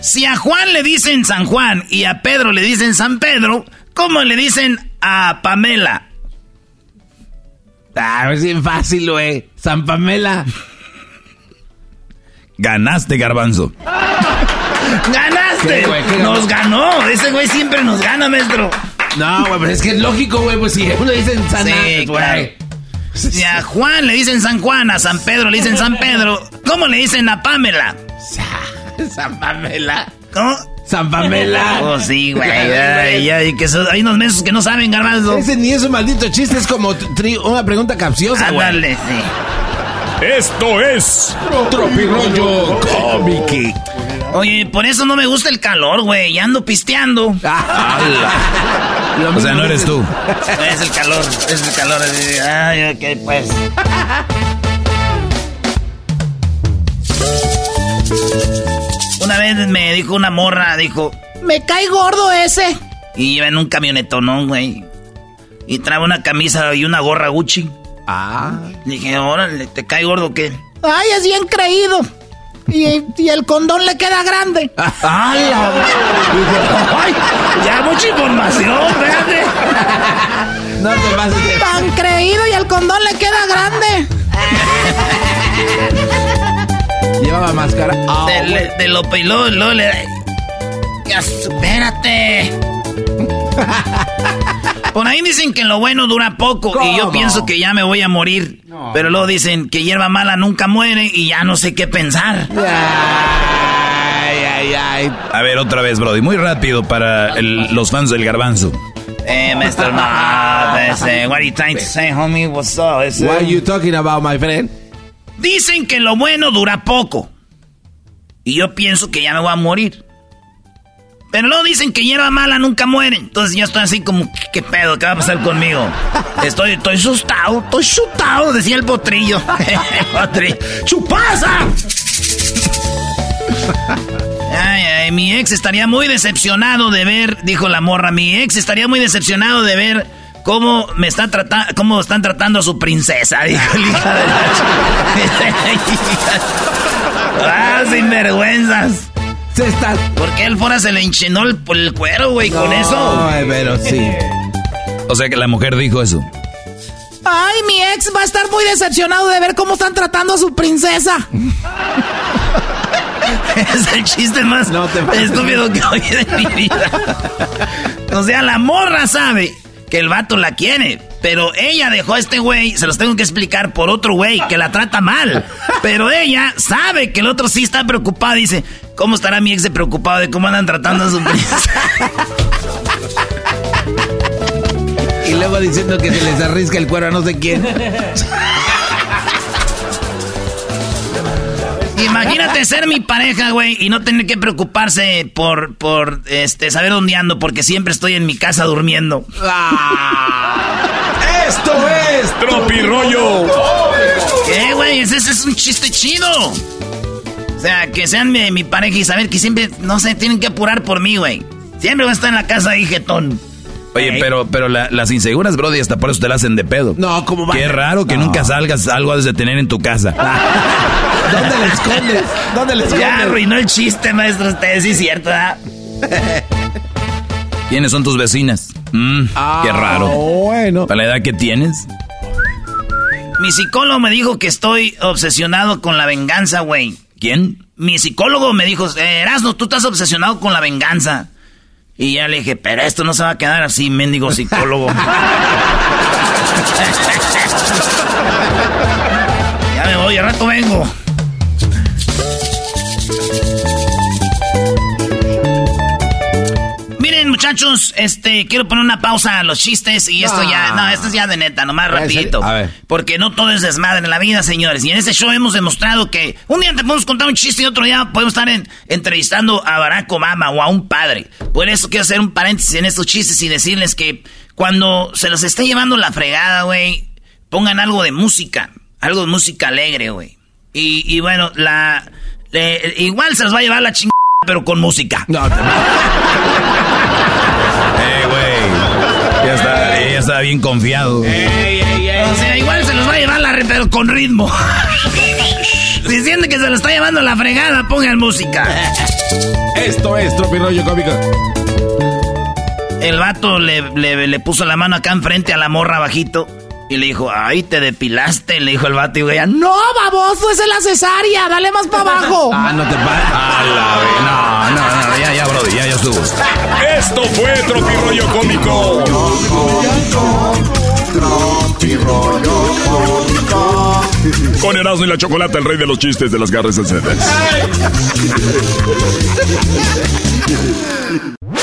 si a Juan le dicen San Juan y a Pedro le dicen San Pedro, ¿cómo le dicen a Pamela? Ah, es bien fácil, güey. San Pamela. Ganaste, garbanzo. ¡Ganaste! ¿Qué, güey? ¿Qué nos ganó. Ese güey siempre nos gana, maestro. No, güey, pero es que es lógico, güey. Pues si uno le dicen San Sí, güey. Y a Juan le dicen San Juan, a San Pedro le dicen San Pedro. ¿Cómo le dicen a Pamela? San Pamela. ¿Cómo? San Pamela. (laughs) Oh, sí, güey. Ay, ay, (laughs) que so- hay unos meses que no saben, garbanzo. Ese ni es un maldito chiste, es como tri- una pregunta capciosa, güey. Ándale, sí. Esto es Tropirollo Cómic. Oye, por eso no me gusta el calor, güey. Ya ando pisteando. (laughs) O sea, no eres tú. Es el calor, es el calor. Ay, ok, pues. Una vez me dijo una morra, dijo, me cae gordo ese. Y iba en un camionetonón, güey. Y trae una camisa y una gorra Gucci. Ah. Dije, órale, ¿te cae gordo o qué? Ay, es bien creído. Y, y el condón le queda grande. ¡Ay, (laughs) ¡Ay! Ya mucha información, espérate. (laughs) No te pases. Tan creído y el condón le queda grande. Llevaba máscara. Ah, de, güey. le- de lo peló, lo le. Ya, espérate. (laughs) Por ahí dicen que lo bueno dura poco y yo ¿Cómo? pienso que ya me voy a morir. Pero luego dicen que hierba mala nunca muere y ya no sé qué pensar. Ay, ay, ay. A ver, otra vez, Brody. Muy rápido para el- los fans del garbanzo. Eh, Mr. No, ese, what are you trying to say, homie? What's up? What are you talking about, my friend? Dicen que lo bueno dura poco. Y yo pienso que ya me voy a morir. Pero luego dicen que hierba mala nunca muere. Entonces yo estoy así como, ¿qué, pedo? ¿Qué va a pasar conmigo? Estoy, estoy asustado, estoy asustado, decía el potrillo. (laughs) potrillo. ¡Chupaza! Ay, ay, mi ex estaría muy decepcionado de ver, dijo la morra, mi ex estaría muy decepcionado de ver cómo me está tratando, cómo están tratando a su princesa, (laughs) dijo el hijo de la (laughs) Ah, sinvergüenzas. Se está... ¿Por qué el fuera se le enchinó el, el cuero, güey, con eso? Ay, pero sí. (laughs) O sea que la mujer dijo eso. Ay, mi ex va a estar muy decepcionado de ver cómo están tratando a su princesa. es el chiste más No te estúpido que oí de mi vida. o sea, la morra sabe que el vato la quiere. Pero ella dejó a este güey, se los tengo que explicar, por otro güey que la trata mal. Pero ella sabe que el otro sí está preocupado. Dice, ¿cómo estará mi ex de preocupado de cómo andan tratando a su? Y luego diciendo que se les arrisca el cuero a no sé quién. Imagínate (laughs) ser mi pareja, güey, y no tener que preocuparse por, por, este, saber dónde ando, porque siempre estoy en mi casa durmiendo. Esto es Tropirollo. ¿Qué, güey? Ese, ese es un chiste chido. O sea, que sean mi, mi pareja y saber que siempre, no sé, tienen que apurar por mí, güey. Siempre voy a estar en la casa ahí, jetón. Oye, pero, pero la- las inseguras, Brody, hasta por eso te la hacen de pedo. No, ¿cómo va? Qué raro que No. nunca salgas, algo has de tener en tu casa. (laughs) ¿Dónde le escondes? ¿Dónde le Ya escondes? arruinó el chiste, maestro. Usted sí es cierto, ¿verdad? (laughs) ¿Quiénes son tus vecinas? Mm, qué raro. Bueno. ¿Para la edad que tienes? Mi psicólogo me dijo que estoy obsesionado con la venganza, güey. ¿Quién? Mi psicólogo me dijo, eh, Erasno, tú estás obsesionado con la venganza. Y ya le dije, pero esto no se va a quedar así, mendigo psicólogo. (laughs) (laughs) ya me voy, al rato vengo. Muchachos, este, quiero poner una pausa a los chistes y esto ya, no, esto es ya de neta, nomás rapidito. A ver. Porque no todo es desmadre en la vida, señores. Y en este show hemos demostrado que un día te podemos contar un chiste y otro día podemos estar en- entrevistando a Barack Obama o a un padre. Por eso quiero hacer un paréntesis en estos chistes y decirles que cuando se los esté llevando la fregada, güey, pongan algo de música. Algo de música alegre, güey. Y, y bueno, la... igual se los va a llevar la chingada, pero con música. No, te- (laughs) Eh, güey. Ya está, ya está bien confiado. O sea, igual se los va a llevar la pero con ritmo. (laughs) si sienten que se lo está llevando la fregada, pongan música. Esto es Tropirollo Cómico. El vato le, le- le puso la mano acá enfrente a la morra bajito y le dijo, ay, te depilaste. Le dijo el vato y ella, no. Baboso, esa es la cesárea. Dale más para abajo. (laughs) Ah, no te pares. A la ve- No, no, no, ya, ya, Brody, ya, ya estuvo. Esto fue Tropirollo Cómico. Mi rollo cómico. Con Erasmo y la Chocolata, el rey de los chistes de las garras encendidas. (laughs)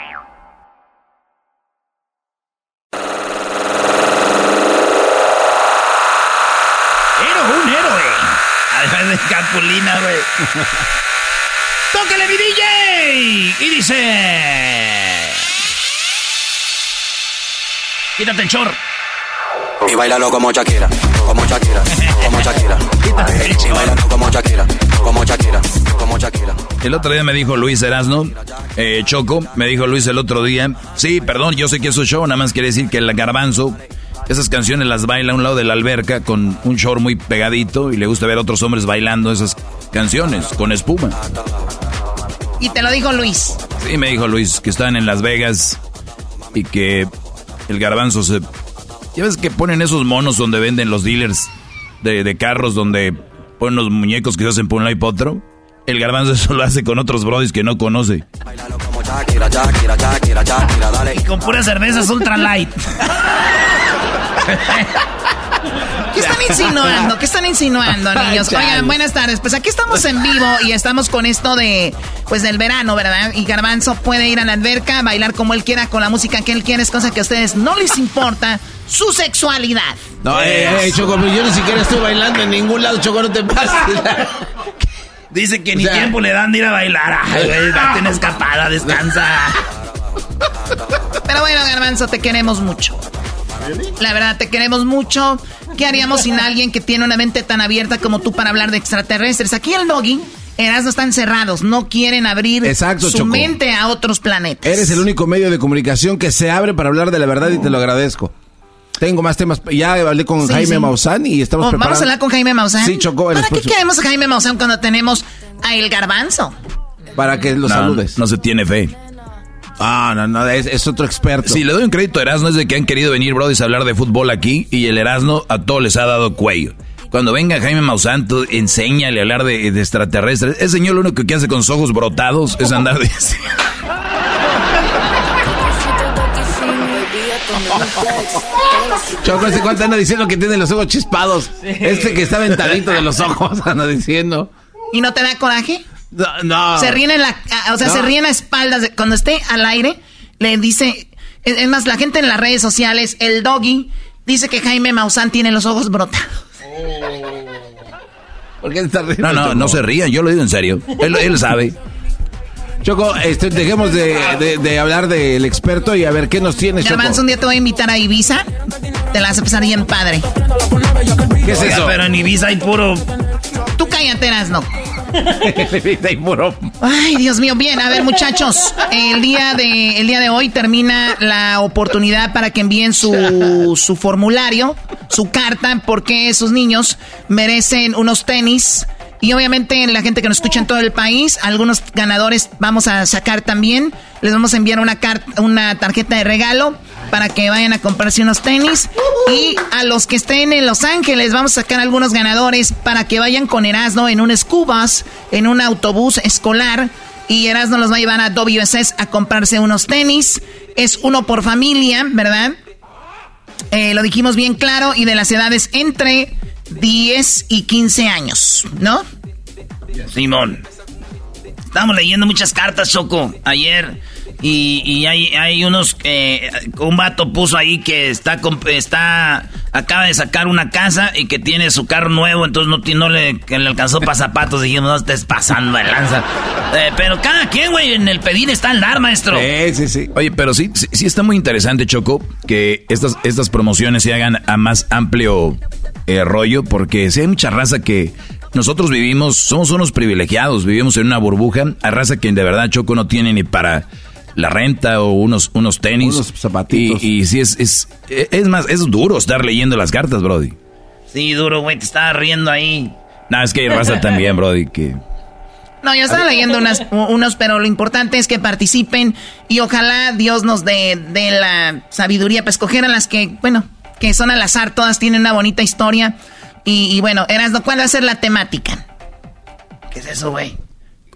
Güey. (laughs) ¡Tóquele mi DJ! Y dice... Quítate el chor. Y bailalo como Shakira, como Shakira, como Shakira. (laughs) Y bailalo como Shakira, como Shakira, como Shakira. El otro día me dijo Luis Erasno, eh, Choco, me dijo Luis el otro día, sí, perdón, yo sé que es su show, nada más quiere decir que el garbanzo, esas canciones las baila a un lado de la alberca con un short muy pegadito y le gusta ver a otros hombres bailando esas canciones con espuma. Y te lo dijo Luis. Sí, me dijo Luis que estaban en Las Vegas y que el garbanzo se... ¿Ya ves que ponen esos monos donde venden los dealers de, de carros donde ponen los muñecos que se hacen por un lado y por otro? El garbanzo (laughs) eso lo hace con otros brodis que no conoce. Y con puras cervezas ultra light. (laughs) ¿Qué están insinuando? ¿Qué están insinuando, niños? Oigan, buenas tardes. Pues aquí estamos en vivo y estamos con esto de, pues del verano, ¿verdad? Y Garbanzo puede ir a la alberca, bailar como él quiera, con la música que él quiera, es cosa que a ustedes no les importa su sexualidad. No, eh, eh, Choco, yo ni siquiera estoy bailando en ningún lado, Choco, no te pases. (laughs) Dice que ni O sea- tiempo le dan de ir a bailar. Ay, güey, (laughs) date una escapada, descansa. Pero bueno, Garbanzo, te queremos mucho. La verdad, te queremos mucho. ¿Qué haríamos sin alguien que tiene una mente tan abierta como tú para hablar de extraterrestres? Aquí el doggy, Erasmo están cerrados, no quieren abrir Exacto, su Choco. mente a otros planetas. Eres el único medio de comunicación que se abre para hablar de la verdad y te lo agradezco. Tengo más temas. Ya hablé con Sí, Jaime sí. Maussan y estamos Oh, preparando. Vamos a hablar con Jaime Maussan. Sí, Choco. ¿Para qué queremos a Jaime Maussan cuando tenemos a El Garbanzo? Para que lo No, saludes. No se tiene fe. Ah, no, no, es, es otro experto. Si le doy un crédito a Erasmo es de que han querido venir, brodis, a hablar de fútbol aquí y el Erasmo a todos les ha dado cuello. Cuando venga Jaime Maussan, tú enséñale a hablar de, de extraterrestres. Ese señor lo único que hace con sus ojos brotados es andar de... Choco, este cuánto anda diciendo que tiene los ojos chispados. Este que está ventadito de los ojos anda diciendo. ¿Y no te da coraje? No, no. Se ríen en la, o sea, No. se ríen a espaldas. de- cuando esté al aire, le dice, es es más, la gente en las redes sociales, el doggy, dice que Jaime Maussan tiene los ojos brotados. ¿Por qué te estás riendo? No, no, Choco? no se rían, yo lo digo en serio. Él, él sabe. Choco, este, dejemos de, de- de hablar del experto y a ver qué nos tienes, Choco. Garbanzo, un día te voy a invitar a Ibiza. Te la vas a pasar bien padre. ¿Qué es Oiga, eso? Pero en Ibiza hay puro... Tú cállate, no. (laughs) Ay, Dios mío. Bien, a ver, muchachos. El día de, el día de hoy termina la oportunidad para que envíen su, su formulario, su carta, porque sus niños merecen unos tenis. Y obviamente la gente que nos escucha en todo el país, algunos ganadores vamos a sacar también. Les vamos a enviar una, carta, una tarjeta de regalo para que vayan a comprarse unos tenis. Y a los que estén en Los Ángeles, vamos a sacar algunos ganadores para que vayan con Erasmo en un Scubas, en un autobús escolar. Y Erasmo los va a llevar a WSS a comprarse unos tenis. Es uno por familia, ¿verdad? Eh, lo dijimos bien claro. Y de las edades entre 10 y 15 años, ¿no? Simón. Estamos leyendo muchas cartas, Choco, ayer. Y, y hay, hay unos... eh, un vato puso ahí que está, está... Acaba de sacar una casa y que tiene su carro nuevo, entonces no, no le, que le alcanzó para zapatos. Dijimos, no estés pasando de lanza. Eh, pero cada quien, güey, en el pedir está el dar, maestro. Sí, sí, sí. Oye, pero sí, sí, sí está muy interesante, Choco, que estas, estas promociones se hagan a más amplio eh, rollo, porque si hay mucha raza que nosotros vivimos, somos unos privilegiados, vivimos en una burbuja, hay raza que de verdad, Choco, no tiene ni para la renta o unos, unos tenis. Unos zapatitos. Y, y sí, es, es, es más, es duro estar leyendo las cartas, Brody. Sí, duro, güey, te estaba riendo ahí. No, es que hay raza también, Brody, que... No, yo estaba leyendo unas, unos, pero lo importante es que participen y ojalá Dios nos dé, dé la sabiduría para escoger a las que, bueno, que son al azar, todas tienen una bonita historia. Y, y bueno, Erasno, ¿cuál va a ser la temática? ¿Qué es eso, güey?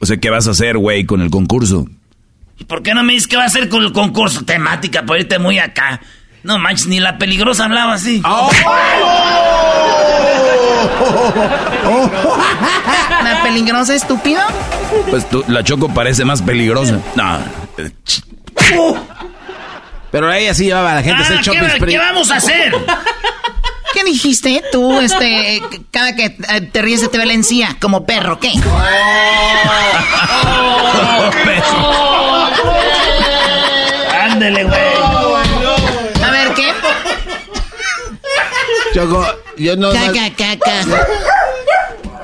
O sea, ¿qué vas a hacer, güey, con el concurso? ¿Y por qué no me dices qué va a hacer con el concurso? Temática, por irte muy acá. No manches, ni la peligrosa hablaba así. Oh. (laughs) ¿La peligrosa estúpido? Pues tú, la Choco parece más peligrosa. No. Pero ella sí llevaba a la gente Ah, shopping ¿qué. ¿Qué vamos a hacer? ¿Qué dijiste? Tú, este, cada que eh, te ríes se te ve la encía, como perro, ¿qué? (laughs) (laughs) Ándele, güey. A ver, ¿qué? Choco, yo no. más- Caca, caca.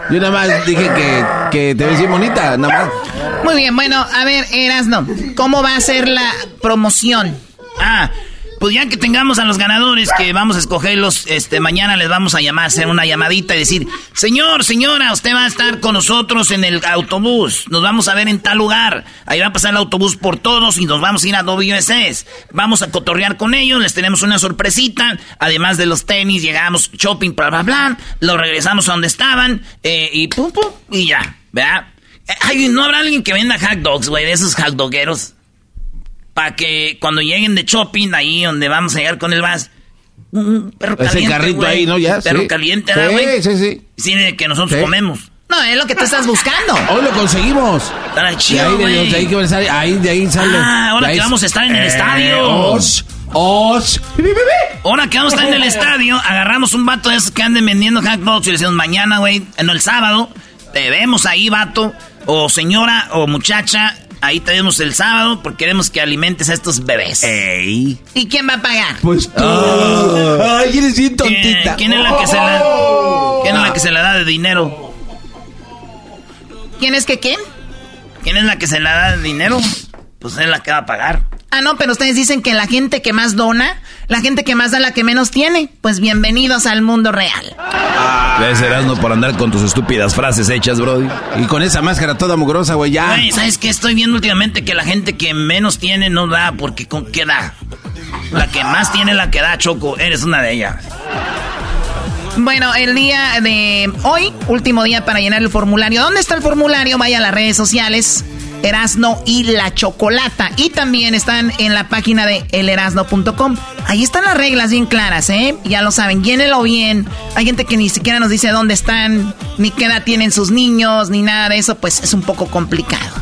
Yo nada más dije que, que te ves bien bonita, nada más. Muy bien, bueno, a ver, Erasno, ¿cómo va a ser la promoción? Ah, pues ya que tengamos a los ganadores que vamos a escogerlos, este, mañana les vamos a llamar, hacer una llamadita y decir, señor, señora, usted va a estar con nosotros en el autobús, nos vamos a ver en tal lugar, ahí va a pasar el autobús por todos y nos vamos a ir a WSS, vamos a cotorrear con ellos, les tenemos una sorpresita, además de los tenis, llegamos shopping, bla, bla, bla, lo regresamos a donde estaban, eh, y pum, pum, y ya, ¿verdad? Eh, ay, ¿No habrá alguien que venda hot dogs, güey, de esos hot dogueros? Para que cuando lleguen de shopping, ahí donde vamos a llegar con el vas, un perro Ese caliente. carrito güey. ahí, ¿no? Ya, Perro sí. caliente, Sí, ¿verdad, güey? sí, sí. Sí, de que nosotros Sí. comemos. No, es lo que tú estás buscando. (laughs) Hoy lo conseguimos. Está chido, ahí, de, güey. de ahí que sale, ahí de ahí sale. Ah, ahora De ahí- que vamos a estar en el Eh, estadio. os, os. Ahora que vamos a estar en el (laughs) estadio, agarramos un vato de esos que anden vendiendo hot dogs y le decimos mañana, güey, no el sábado, te vemos ahí, vato, o señora, o muchacha, ahí te vemos el sábado porque queremos que alimentes a estos bebés. Ey. ¿Y quién va a pagar? Pues tú. Ah. Ay, eres bien tontita. ¿Quién, quién es la que se la, quién es la que se la da de dinero? ¿Quién es que quién? ¿Quién es la que se la da de dinero? Pues es la que va a pagar. Ah, no, pero ustedes dicen que la gente que más dona, la gente que más da la que menos tiene. Pues bienvenidos al mundo real. Ves, Erasmo, por andar con tus estúpidas frases hechas, Brody. Y con esa máscara toda mugrosa, güey, ya. Güey, ¿sabes qué? Estoy viendo últimamente que la gente que menos tiene no da, porque ¿con qué da? La que más tiene la que da, Choco. Eres una de ellas. Bueno, el día de hoy, último día para llenar el formulario. ¿Dónde está el formulario? Vaya a las redes sociales. Erasno y la Chocolata. Y también están en la página de elerasno.com. Ahí están las reglas bien claras, ¿eh? Ya lo saben, llénelo bien. Hay gente que ni siquiera nos dice dónde están, ni qué edad tienen sus niños, ni nada de eso, pues es un poco complicado.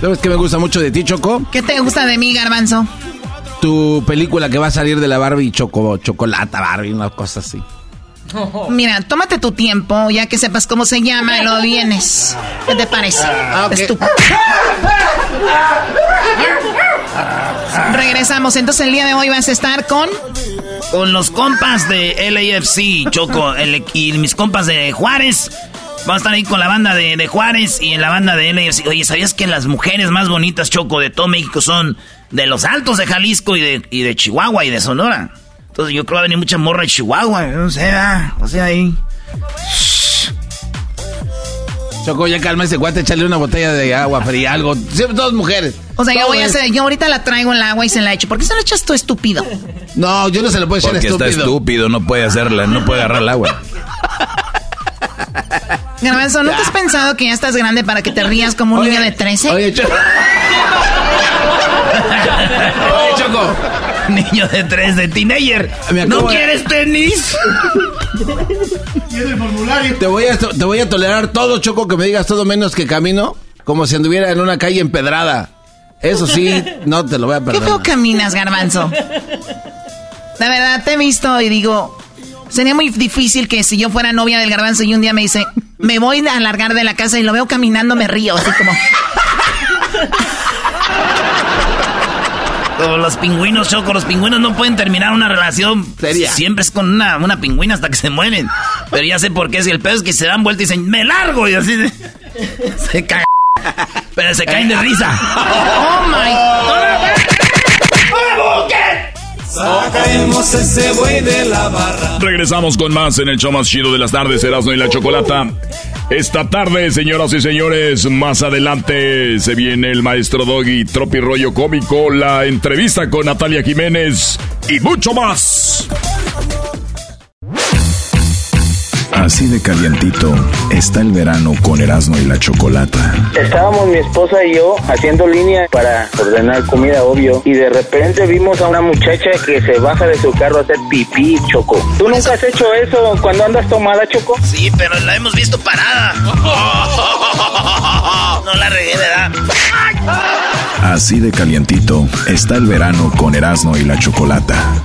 ¿Sabes qué me gusta mucho de ti, Choco? ¿Qué te gusta de mí, Garbanzo? Tu película que va a salir de la Barbie Choco, Chocolata Barbie, una cosa así. (laughs) Mira, tómate tu tiempo, ya que sepas cómo se llama, y luego vienes. ¿Qué te parece? Ah. Estúpido. Regresamos, entonces el día de hoy vas a estar con... Con los compas de LAFC, Choco, el- y mis compas de Juárez. Vamos a estar ahí con la banda de, de Juárez y en la banda de LAFC. Oye, ¿sabías que las mujeres más bonitas, Choco, de todo México son de los altos de Jalisco y de, y de Chihuahua y de Sonora? Entonces yo creo que va a venir mucha morra de Chihuahua, no sé, ¿verdad? o sea, ahí. Choco, ya calma ese guate, échale una botella de agua fría, algo. Siempre todas mujeres. O sea, yo voy a hacer, yo ahorita la traigo en el agua y se la echo. ¿Por qué se la echas tú estúpido? No, yo no se le puedo echar Porque está estúpido. estúpido, no puede hacerla, no puede agarrar el agua. Garbanzo, ¿no te has pensado que ya estás grande para que te rías como un Oye, niño de 13? Oye, Choco. (laughs) Oye, Choco. (laughs) Niño de tres de teenager. ¿No de- quieres tenis? Te voy, a, te voy a tolerar todo, Choco, que me digas todo menos que camino, como si anduviera en una calle empedrada. Eso sí, no te lo voy a ¿Qué perdonar. feo caminas, Garbanzo? La verdad, te he visto y digo, sería muy difícil que si yo fuera novia del Garbanzo y un día me dice, me voy a largar de la casa y lo veo caminando, me río, así como... Como los pingüinos, Choco, los pingüinos no pueden terminar una relación Seria. Siempre es con una, una pingüina hasta que se mueren. Pero ya sé por qué. Si el pedo es que se dan vuelta y dicen, me largo. Y así de- (laughs) se caen. Pero se caen de risa. (laughs) ¡Oh, my... Sacaremos ese buey de la barra. Regresamos con más en el show más chido de las tardes, Erasmo y la Chocolata. Esta tarde, señoras y señores, más adelante se viene el maestro Doggy, Tropi Rollo Cómico, la entrevista con Natalia Jiménez y mucho más. Así de calientito está el verano con Erasmo y la Chocolata. Estábamos mi esposa y yo haciendo línea para ordenar comida, obvio, y de repente vimos a una muchacha que se baja de su carro a hacer pipí, Choco. ¿Tú nunca has hecho eso cuando andas tomada, Choco? Sí, pero la hemos visto parada. (laughs) No la regué, ¿verdad? Así de calientito está el verano con Erasmo y la Chocolata.